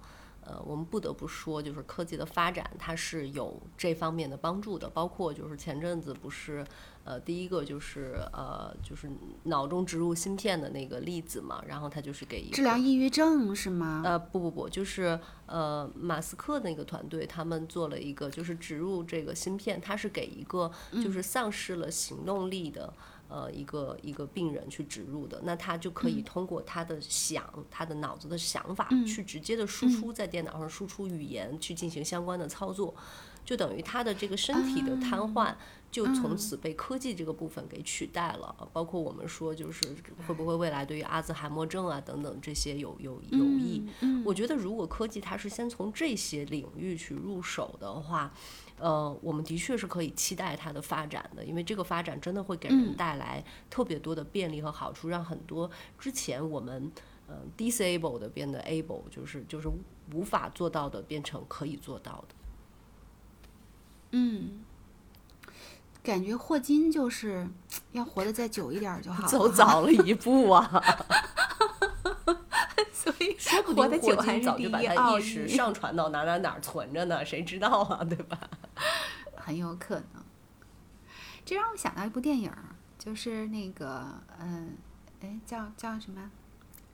[SPEAKER 3] 呃，我们不得不说，就是科技的发展它是有这方面的帮助的。包括就是前阵子不是，呃，第一个就是呃，就是脑中植入芯片的那个例子嘛，然后它就是给一个
[SPEAKER 4] 治疗抑郁症是吗？
[SPEAKER 3] 呃，不不不，就是呃，马斯克那个团队他们做了一个，就是植入这个芯片，它是给一个就是丧失了行动力的。呃，一个一个病人去植入的，那他就可以通过他的想，他的脑子的想法，去直接的输出在电脑上输出语言，去进行相关的操作，就等于他的这个身体的瘫痪，就从此被科技这个部分给取代了。包括我们说，就是会不会未来对于阿兹海默症啊等等这些有有有益？我觉得如果科技它是先从这些领域去入手的话。呃，我们的确是可以期待它的发展的，因为这个发展真的会给人带来特别多的便利和好处，让很多之前我们呃 disable 的变得 able，就是就是无法做到的变成可以做到的。
[SPEAKER 4] 嗯，感觉霍金就是要活得再久一点儿就好了，
[SPEAKER 3] 走早了一步啊！
[SPEAKER 4] 所以
[SPEAKER 3] 说不定霍金早就把他意识上传到哪哪哪存着呢，谁知道啊，对吧？
[SPEAKER 4] 很有可能。这让我想到一部电影，就是那个，嗯，哎，叫叫什么？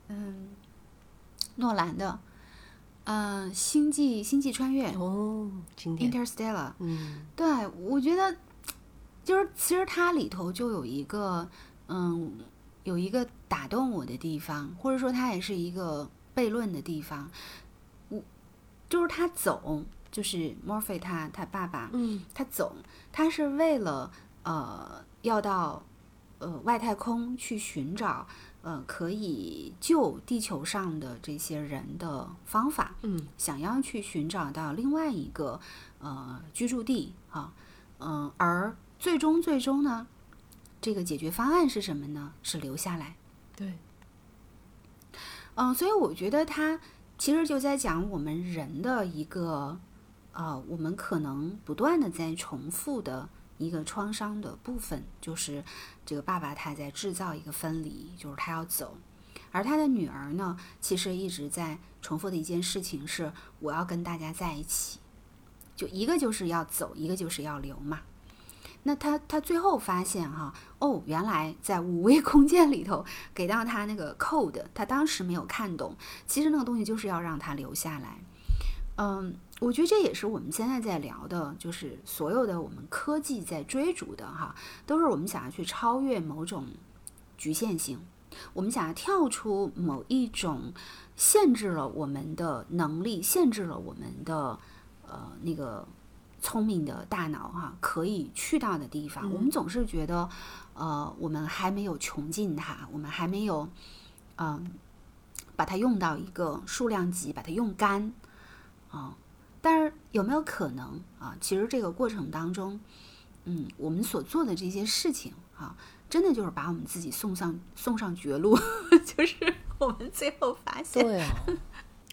[SPEAKER 4] 嗯，诺兰的，嗯，《星际星际穿越》
[SPEAKER 3] 哦，经典
[SPEAKER 4] ，（Interstellar）。
[SPEAKER 3] 嗯
[SPEAKER 4] 对，我觉得就是其实它里头就有一个，嗯，有一个打动我的地方，或者说它也是一个悖论的地方。我就是他走，就是 Morphy 他他爸爸，
[SPEAKER 3] 嗯。
[SPEAKER 4] 他走，他是为了呃要到呃外太空去寻找呃可以救地球上的这些人的方法，
[SPEAKER 3] 嗯。
[SPEAKER 4] 想要去寻找到另外一个呃居住地啊，嗯、而最终最终呢，这个解决方案是什么呢？是留下来。
[SPEAKER 3] 对，
[SPEAKER 4] 嗯，所以我觉得他其实就在讲我们人的一个，呃，我们可能不断的在重复的一个创伤的部分，就是这个爸爸他在制造一个分离，就是他要走，而他的女儿呢，其实一直在重复的一件事情是，我要跟大家在一起，就一个就是要走，一个就是要留嘛。那他他最后发现哈，哦，原来在五维空间里头给到他那个 code，他当时没有看懂，其实那个东西就是要让他留下来。嗯，我觉得这也是我们现在在聊的，就是所有的我们科技在追逐的哈，都是我们想要去超越某种局限性，我们想要跳出某一种限制了我们的能力，限制了我们的呃那个聪明的大脑哈，可以去到的地方。我们总是觉得，呃，我们还没有穷尽它，我们还没有，嗯、把它用到一个数量级，把它用干，啊、但是有没有可能啊？其实这个过程当中，嗯，我们所做的这些事情啊，真的就是把我们自己送上送上绝路，就是我们最后发现，
[SPEAKER 3] 对啊，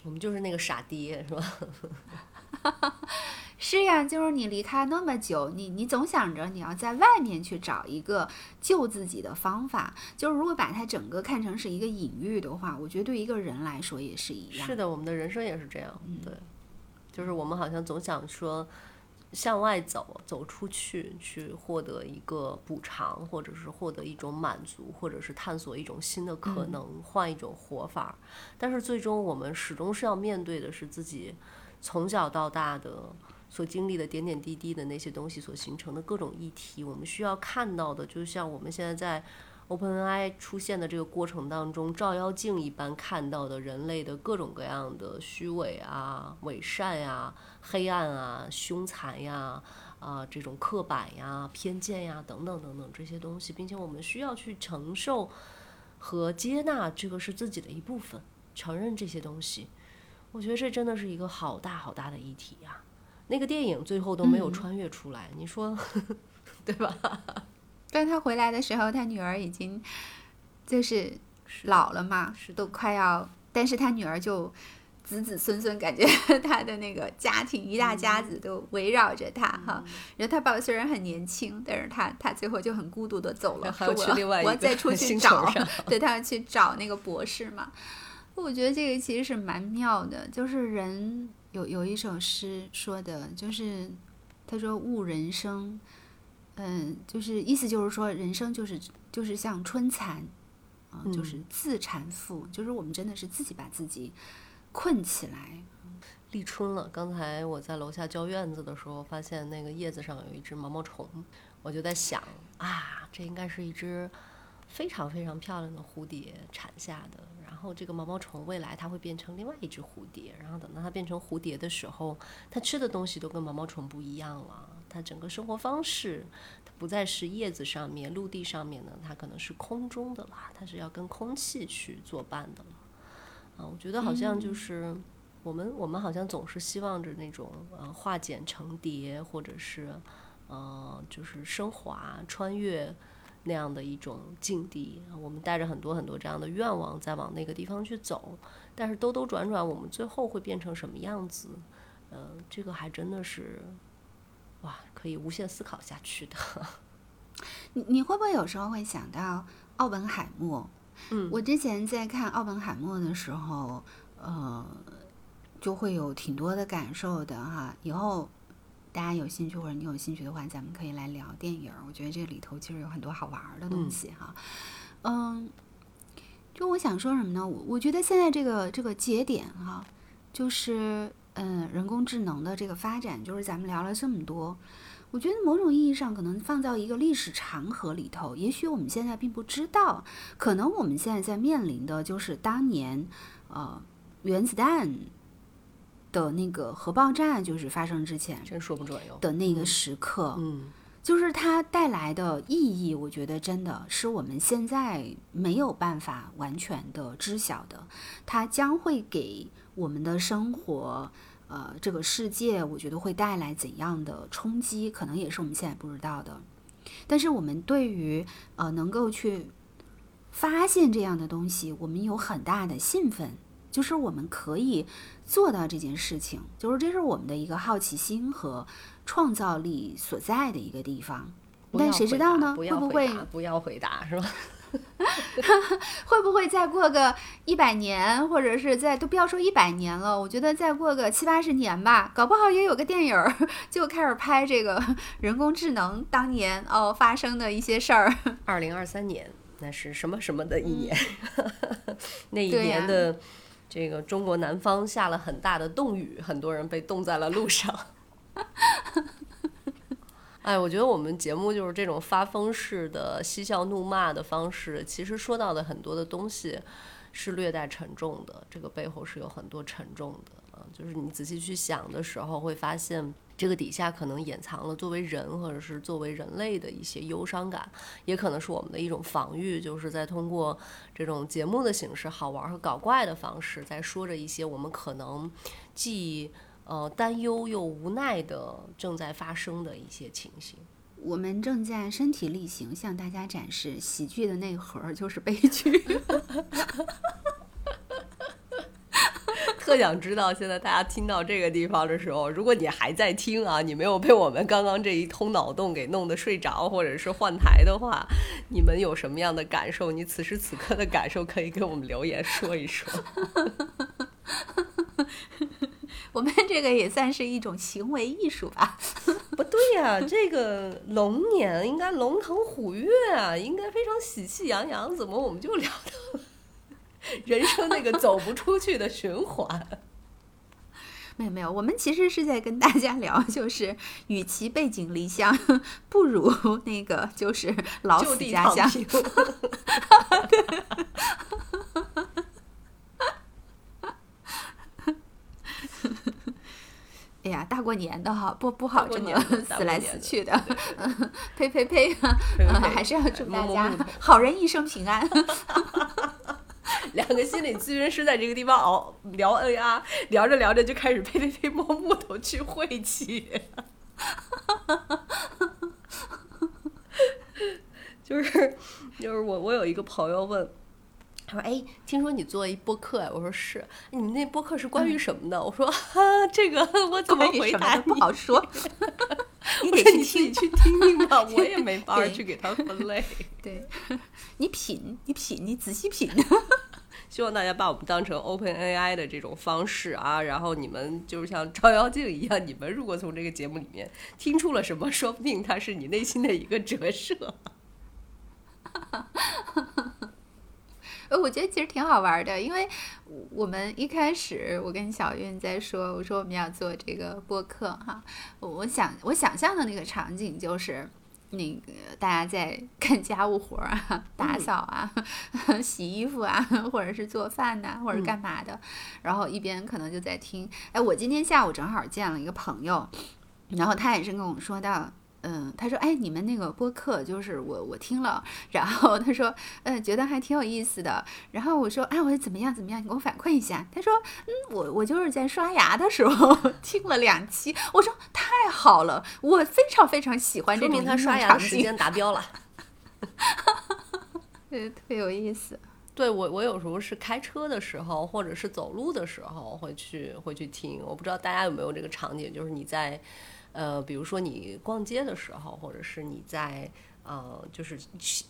[SPEAKER 3] 我们就是那个傻爹，是吧？
[SPEAKER 4] 是呀，就是你离开那么久，你你总想着你要在外面去找一个救自己的方法。就是如果把它整个看成是一个隐喻的话，我觉得对一个人来说也是一样。
[SPEAKER 3] 是的，我们的人生也是这样，对，就是我们好像总想说向外走，走出去，去获得一个补偿，或者是获得一种满足，或者是探索一种新的可能，换一种活法。但是最终我们始终是要面对的是自己从小到大的。所经历的点点滴滴的那些东西所形成的各种议题，我们需要看到的，就像我们现在在 OpenAI 出现的这个过程当中，照妖镜一般看到的人类的各种各样的虚伪啊、伪善呀、黑暗啊、凶残呀、啊这种刻板呀、偏见呀等等等等这些东西，并且我们需要去承受和接纳这个是自己的一部分，承认这些东西。我觉得这真的是一个好大好大的议题呀、那个电影最后都没有
[SPEAKER 4] 嗯
[SPEAKER 3] 穿越出来，你说对吧？
[SPEAKER 4] 但他回来的时候，他女儿已经就是老了嘛，
[SPEAKER 3] 是
[SPEAKER 4] 都快要，但是他女儿就子子孙孙，感觉 他的那个家庭一大家子都围绕着他哈。然后他爸爸虽然很年轻，但是他他最后就很孤独的走了，
[SPEAKER 3] 还要去另外一个
[SPEAKER 4] 我再出 去找，对他要去找那个博士嘛。我觉得这个其实是蛮妙的，就是人有有一首诗说的，就是他说悟人生，嗯，就是意思就是说人生就是就是像春蚕啊，就是自缠缚，就是我们真的是自己把自己。困起来，
[SPEAKER 3] 立春了。刚才我在楼下浇院子的时候，发现那个叶子上有一只毛毛虫，我就在想啊，这应该是一只非常非常漂亮的蝴蝶产下的。然后这个毛毛虫未来它会变成另外一只蝴蝶，然后等到它变成蝴蝶的时候，它吃的东西都跟毛毛虫不一样了。它整个生活方式，它不再是叶子上面、陆地上面的，它可能是空中的啦，它是要跟空气去作伴的了。啊，我觉得好像就是我们，我们好像总是希望着那种呃化茧成蝶，或者是呃就是升华、穿越那样的一种境地。我们带着很多很多这样的愿望在往那个地方去走，但是兜兜转转，我们最后会变成什么样子？呃，这个还真的是哇，可以无限思考下去的。
[SPEAKER 4] 你你会不会有时候会想到奥本海默？
[SPEAKER 3] 嗯，
[SPEAKER 4] 我之前在看奥本海默的时候，呃，就会有挺多的感受的哈。以后大家有兴趣或者你有兴趣的话，咱们可以来聊电影。我觉得这里头其实有很多好玩的东西哈。嗯，就我想说什么呢？我我觉得现在这个这个节点哈，就是嗯，人工智能的这个发展，就是咱们聊了这么多。我觉得某种意义上，可能放到一个历史长河里头，也许我们现在并不知道，可能我们现在在面临的就是当年，呃，原子弹的那个核爆炸就是发生之前，
[SPEAKER 3] 真说不准哟
[SPEAKER 4] 的那个时刻，
[SPEAKER 3] 嗯，
[SPEAKER 4] 就是它带来的意义，我觉得真的是我们现在没有办法完全的知晓的，它将会给我们的生活。呃，这个世界我觉得会带来怎样的冲击，可能也是我们现在不知道的。但是我们对于呃能够去发现这样的东西，我们有很大的兴奋，就是我们可以做到这件事情，就是这是我们的一个好奇心和创造力所在的一个地方。但谁知道呢？会不会
[SPEAKER 3] 不要回答是吧？
[SPEAKER 4] 会不会再过个一百年，或者是再都不要说一百年了，我觉得再过个七八十年吧，搞不好也有个电影 就开始拍这个 人工智能当年哦发生的一些事儿。
[SPEAKER 3] 二零二三年那是什么什么的一年？那一年的这个中国南方下了很大的冻雨，很多人被冻在了路上。哎，我觉得我们节目就是这种发疯式的嬉笑怒骂的方式，其实说到的很多的东西是略带沉重的，这个背后是有很多沉重的啊。就是你仔细去想的时候，会发现这个底下可能掩藏了作为人或者是作为人类的一些忧伤感，也可能是我们的一种防御，就是在通过这种节目的形式、好玩和搞怪的方式，在说着一些我们可能既。呃，担忧又无奈的正在发生的一些情形。
[SPEAKER 4] 我们正在身体力行向大家展示喜剧的内核就是悲剧。
[SPEAKER 3] 特想知道，现在大家听到这个地方的时候，如果你还在听啊，你没有被我们刚刚这一通脑洞给弄得睡着，或者是换台的话，你们有什么样的感受？你此时此刻的感受可以给我们留言说一说。
[SPEAKER 4] 我们这个也算是一种行为艺术吧？
[SPEAKER 3] 不对呀，这个龙年应该龙腾虎跃啊，应该非常喜气洋洋，怎么我们就聊到 人生那个走不出去的循环？
[SPEAKER 4] 没有没有，我们其实是在跟大家聊，就是与其背井离乡，不如那个就是老死家乡。哎呀，大过年的哈，不不好这么死来死去的，呸呸呸！还是要祝大家好人一生平安。
[SPEAKER 3] 两个心理咨询师在这个地方熬聊 NR，聊着聊着就开始呸呸呸摸木头去晦气。就是就是我我有一个朋友问。他说：“哎，听说你做一播客哎？”我说：“是。”你们那播客是关于什么的？我说：“哈，这个我怎么回答
[SPEAKER 4] 不好说。
[SPEAKER 3] 你得你自己去听听吧，我也没法去给他分类。
[SPEAKER 4] 对，你品，你品，你仔细品。
[SPEAKER 3] 希望大家把我们当成 Open AI 的这种方式啊，然后你们就像照妖镜一样，你们如果从这个节目里面听出了什么，说不定它是你内心的一个折射。
[SPEAKER 4] 呃，我觉得其实挺好玩的，因为我们一开始我跟小韵在说，我说我们要做这个播客哈，我想我想象的那个场景就是。那个大家在 干家务活啊，打扫啊，洗衣服啊，或者是做饭呐，或者干嘛的，然后一边可能就在听。哎，我今天下午正好见了一个朋友，然后他也是跟我说到。嗯，他说，哎，你们那个播客就是我我听了，然后他说，嗯，觉得还挺有意思的。然后我说，哎，我说怎么样怎么样，你给我反馈一下。他说，嗯，我我就是在刷牙的时候听了两期。我说太好了，我非常非常喜欢这种
[SPEAKER 3] 他刷牙的时间达标了，
[SPEAKER 4] 对，特别有意思。
[SPEAKER 3] 对我我有时候是开车的时候，或者是走路的时候会去会去听。我不知道大家有没有这个场景，就是你在。呃，比如说你逛街的时候，或者是你在呃，就是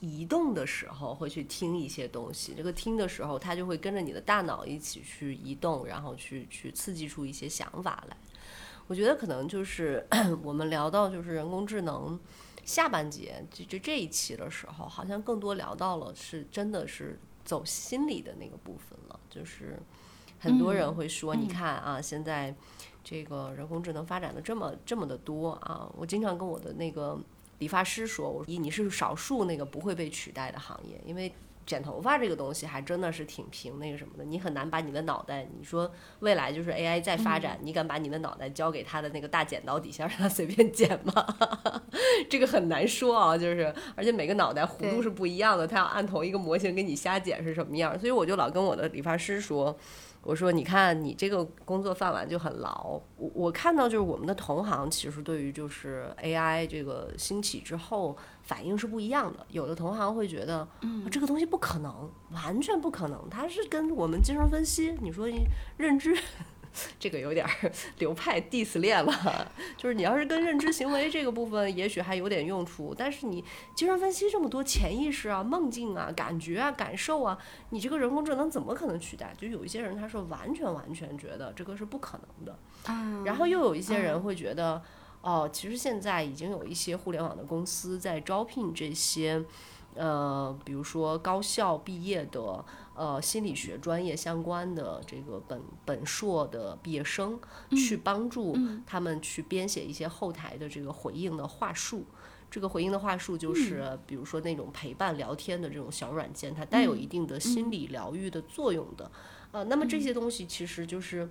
[SPEAKER 3] 移动的时候，会去听一些东西。这个听的时候，它就会跟着你的大脑一起去移动，然后去去刺激出一些想法来。我觉得可能就是 我们聊到就是人工智能下半节，就就这一期的时候，好像更多聊到了是真的是走心理的那个部分了。就是很多人会说，你看啊，现在。这个人工智能发展的这么这么的多啊！我经常跟我的那个理发师说，我说你是少数那个不会被取代的行业，因为剪头发这个东西还真的是挺凭那个什么的，你很难把你的脑袋，你说未来就是 AI 再发展，你敢把你的脑袋交给他的那个大剪刀底下让他随便剪吗？这个很难说啊，就是而且每个脑袋弧度是不一样的，他要按同一个模型给你瞎剪是什么样，所以我就老跟我的理发师说。我说，你看你这个工作饭碗就很牢。我我看到就是我们的同行其实对于就是 AI 这个兴起之后反应是不一样的。有的同行会觉得，嗯，这个东西不可能，完全不可能，它是跟我们精神分析，你说认知。这个有点流派 diss 恋了，就是你要是跟认知行为这个部分，也许还有点用处，但是你精神分析这么多潜意识啊、梦境啊、感觉啊、感受啊，你这个人工智能怎么可能取代？就有一些人他是完全完全觉得这个是不可能的，然后又有一些人会觉得，哦，其实现在已经有一些互联网的公司在招聘这些，呃，比如说高校毕业的。呃，心理学专业相关的这个本本硕的毕业生，去帮助他们去编写一些后台的这个回应的话术。这个回应的话术就是，比如说那种陪伴聊天的这种小软件，它带有一定的心理疗愈的作用的。呃，那么这些东西其实就是，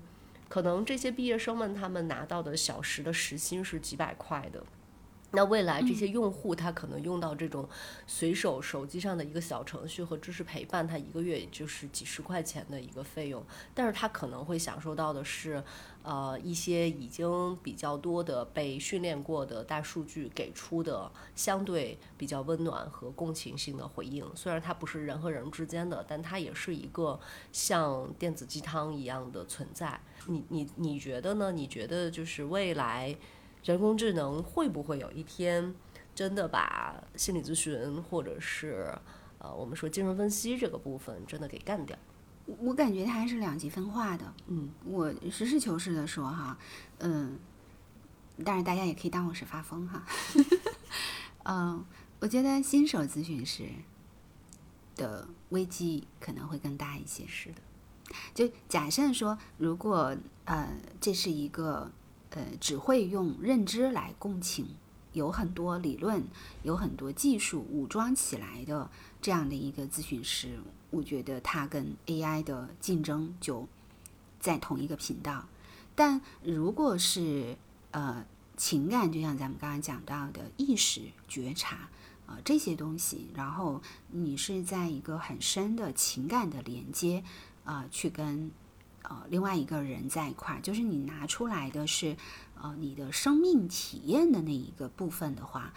[SPEAKER 3] 可能这些毕业生们他们拿到的小时的时薪是几百块的。那未来这些用户他可能用到这种随手手机上的一个小程序和知识陪伴，他一个月也就是几十块钱的一个费用，但是他可能会享受到的是，呃，一些已经比较多的被训练过的大数据给出的相对比较温暖和共情性的回应。虽然它不是人和人之间的，但它也是一个像电子鸡汤一样的存在。你你你觉得呢？你觉得就是未来？人工智能会不会有一天真的把心理咨询或者是呃我们说精神分析这个部分真的给干掉？
[SPEAKER 4] 我感觉它还是两极分化的。
[SPEAKER 3] 嗯，
[SPEAKER 4] 我实事求是的说哈，嗯，当然大家也可以当我是发疯哈。嗯，我觉得新手咨询师的危机可能会更大一些。
[SPEAKER 3] 是的，
[SPEAKER 4] 就假设说，如果呃这是一个。呃，只会用认知来共情，有很多理论，有很多技术武装起来的这样的一个咨询师，我觉得他跟 AI 的竞争就在同一个频道。但如果是呃情感，就像咱们刚刚讲到的意识觉察啊这些东西，然后你是在一个很深的情感的连接啊，去跟。呃，另外一个人在一块儿，就是你拿出来的是，呃，你的生命体验的那一个部分的话，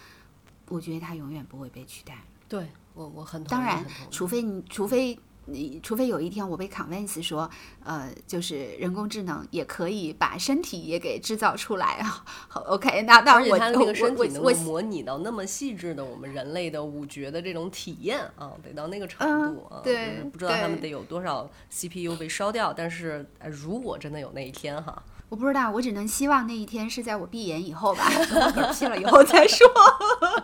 [SPEAKER 4] 我觉得它永远不会被取代。
[SPEAKER 3] 对我，我很
[SPEAKER 4] 当然，除非你，除非你除非有一天我被 convince 说，呃，就是人工智能也可以把身体也给制造出来啊。好，OK，那那我
[SPEAKER 3] 那
[SPEAKER 4] 我
[SPEAKER 3] 个身体
[SPEAKER 4] 我我
[SPEAKER 3] 能够模拟到那么细致的我们人类的五觉的这种体验啊，得到那个程度啊。
[SPEAKER 4] 嗯对
[SPEAKER 3] 就是不知道他们
[SPEAKER 4] 对
[SPEAKER 3] 得有多少 CPU 被烧掉，但是呃如果真的有那一天哈，
[SPEAKER 4] 我不知道，我只能希望那一天是在我闭眼以后吧，嗝屁了以后再说。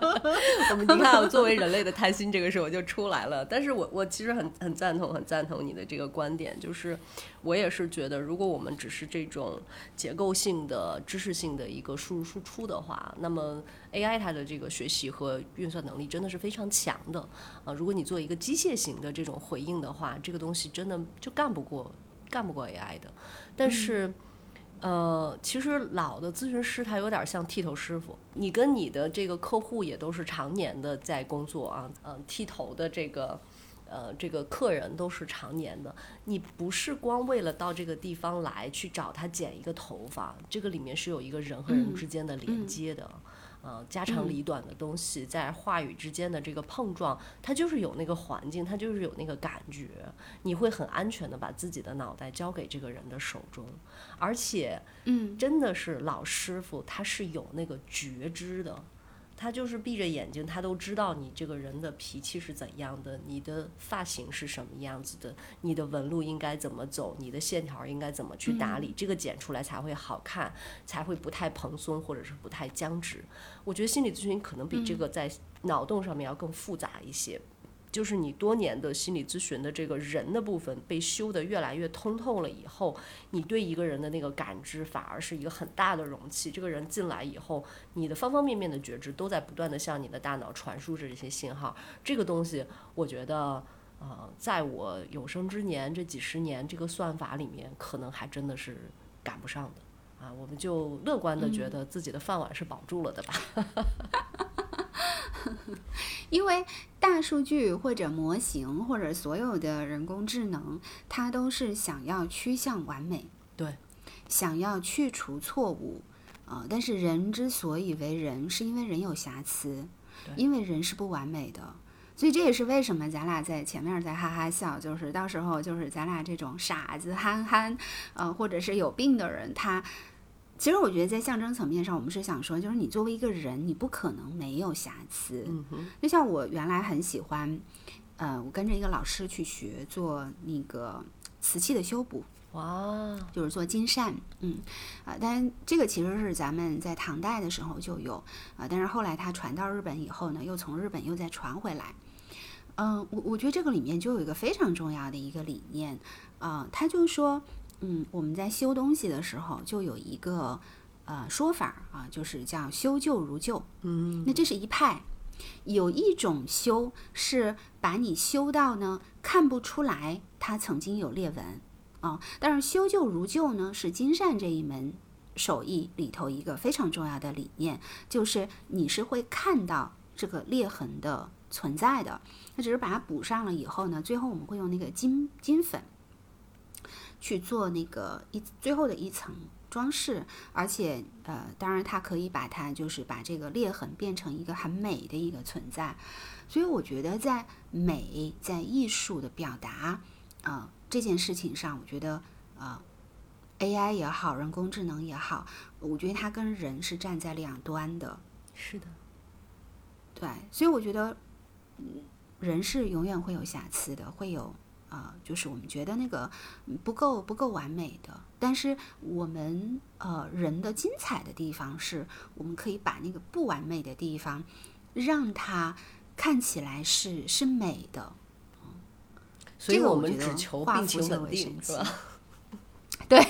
[SPEAKER 3] 我们你看，作为人类的贪心，这个时候就出来了。但是我我其实很很赞同，很赞同你的这个观点，就是我也是觉得，如果我们只是这种结构性的、知识性的一个输入输出的话，那么 AI 它的这个学习和运算能力真的是非常强的啊、如果你做一个机械型的这种回应的话，这个东西真的就干不过干不过 AI 的。但是。呃，其实老的咨询师他有点像剃头师傅，你跟你的这个客户也都是常年的在工作啊，嗯，剃头的这个。呃，这个客人都是常年的，你不是光为了到这个地方来去找他剪一个头发，这个里面是有一个人和人
[SPEAKER 4] 嗯
[SPEAKER 3] 之间的连接的。呃，家长里短的东西，在话语之间的这个碰撞，它就是有那个环境，它就是有那个感觉，你会很安全的把自己的脑袋交给这个人的手中，而且，
[SPEAKER 4] 嗯，
[SPEAKER 3] 真的是老师傅，他是有那个觉知的，他就是闭着眼睛，他都知道你这个人的脾气是怎样的，你的发型是什么样子的，你的纹路应该怎么走，你的线条应该怎么去打理，这个剪出来才会好看，才会不太蓬松或者是不太僵直。我觉得心理咨询可能比这个在脑洞上面要更复杂一些。就是你多年的心理咨询的这个人的部分被修得越来越通透了以后，你对一个人的那个感知反而是一个很大的容器。这个人进来以后，你的方方面面的觉知都在不断的向你的大脑传输着这些信号。这个东西，我觉得，呃，在我有生之年这几十年这个算法里面，可能还真的是赶不上的。啊，我们就乐观的觉得自己的饭碗是保住了的吧。
[SPEAKER 4] 因为大数据或者模型或者所有的人工智能，它都是想要趋向完美，
[SPEAKER 3] 对，
[SPEAKER 4] 想要去除错误，啊、但是人之所以为人，是因为人有瑕疵，
[SPEAKER 3] 对
[SPEAKER 4] 因为人是不完美的。所以这也是为什么咱俩在前面在哈哈笑，就是到时候就是咱俩这种傻子憨憨，呃，或者是有病的人，他其实我觉得在象征层面上，我们是想说，就是你作为一个人，你不可能没有瑕疵。
[SPEAKER 3] 嗯哼，
[SPEAKER 4] 就像我原来很喜欢，呃，我跟着一个老师去学做那个瓷器的修补，
[SPEAKER 3] 哇，
[SPEAKER 4] 就是做金扇，嗯，啊、但这个其实是咱们在唐代的时候就有，啊、但是后来它传到日本以后呢，又从日本又再传回来。嗯、我我觉得这个里面就有一个非常重要的一个理念，啊、他就说，嗯，我们在修东西的时候就有一个呃说法啊，就是叫修旧如旧，
[SPEAKER 3] 嗯，
[SPEAKER 4] 那这是一派。有一种修是把你修到呢看不出来它曾经有裂纹啊，但是修旧如旧呢是金善这一门手艺里头一个非常重要的理念，就是你是会看到这个裂痕的存在的，那只是把它补上了以后呢，最后我们会用那个金金粉去做那个一最后的一层装饰，而且呃，当然它可以把它就是把这个裂痕变成一个很美的一个存在，所以我觉得在美在艺术的表达啊、呃这件事情上，我觉得啊、呃 AI 也好，人工智能也好，我觉得它跟人是站在两端的，
[SPEAKER 3] 是的，
[SPEAKER 4] 对，所以我觉得，嗯，人是永远会有瑕疵的，会有啊、呃就是我们觉得那个嗯不够不够完美的。但是我们呃人的精彩的地方是，我们可以把那个不完美的地方，让它看起来是是美的。
[SPEAKER 3] 所以我们只求
[SPEAKER 4] 化
[SPEAKER 3] 病情稳定，是吧？
[SPEAKER 4] 对，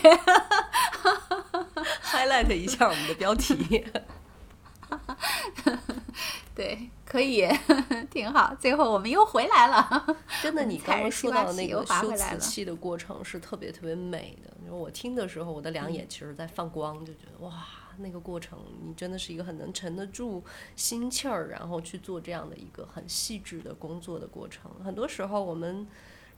[SPEAKER 3] highlight 一下我们的标题。
[SPEAKER 4] 对，可以，挺好。最后我们又回来了。
[SPEAKER 3] 真的，你刚刚说到那个修瓷器的过程是特别特别美的。就我听的时候，我的两
[SPEAKER 4] 嗯
[SPEAKER 3] 眼其实在放光，就觉得哇，那个过程你真的是一个很能沉得住心气儿，然后去做这样的一个很细致的工作的过程。很多时候我们。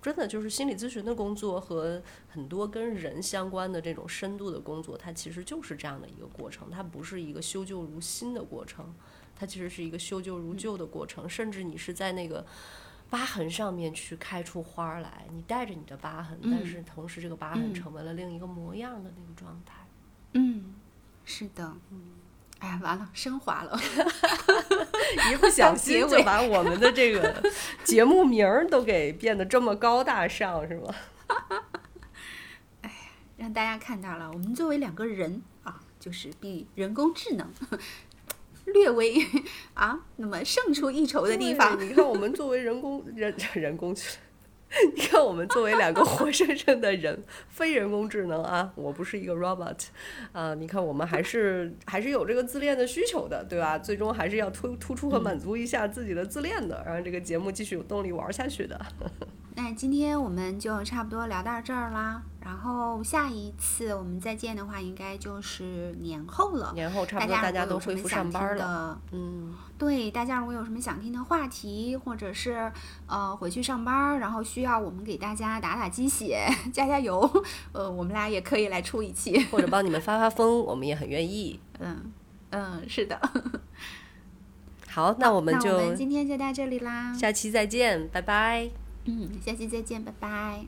[SPEAKER 3] 真的就是心理咨询的工作和很多跟人相关的这种深度的工作，它其实就是这样的一个过程，它不是一个修旧如新的过程，它其实是一个修旧如旧的过程，甚至你是在那个疤痕上面去开出花儿来。你带着你的疤痕，但是同时这个疤痕
[SPEAKER 4] 嗯
[SPEAKER 3] 成为了另一个模样的那个状态。
[SPEAKER 4] 嗯，是的。哎呀，完了，升华了。
[SPEAKER 3] 一不小心就把我们的这个 节目名儿都给变得这么高大上，是吗？
[SPEAKER 4] 哎让大家看到了，我们作为两个人啊，就是比人工智能略微啊，那么胜出一筹的地方。
[SPEAKER 3] 你看，我们作为人工人人工智，你看我们作为两个活生生的人，非人工智能啊，我不是一个 robot 啊，你看我们还是还是有这个自恋的需求的，对吧？最终还是要突突出和满足一下自己的自恋的，让这个节目继续有动力玩下去的。
[SPEAKER 4] 那今天我们就差不多聊到这儿啦。然后下一次我们再见的话，应该就是年后了。
[SPEAKER 3] 年后差不多
[SPEAKER 4] 大
[SPEAKER 3] 大家都恢复上班了，嗯，
[SPEAKER 4] 对，大家如果有什么想听的话题，或者是呃回去上班儿，然后需要我们给大家打打鸡血、加加油，呃，我们俩也可以来出一期。
[SPEAKER 3] 或者帮你们发发疯，我们也很愿意。
[SPEAKER 4] 嗯嗯，是的。
[SPEAKER 3] 好，那我们
[SPEAKER 4] 那
[SPEAKER 3] 就
[SPEAKER 4] 今天就到这里啦。
[SPEAKER 3] 下期再见，拜拜。
[SPEAKER 4] 嗯，下期再见，拜拜。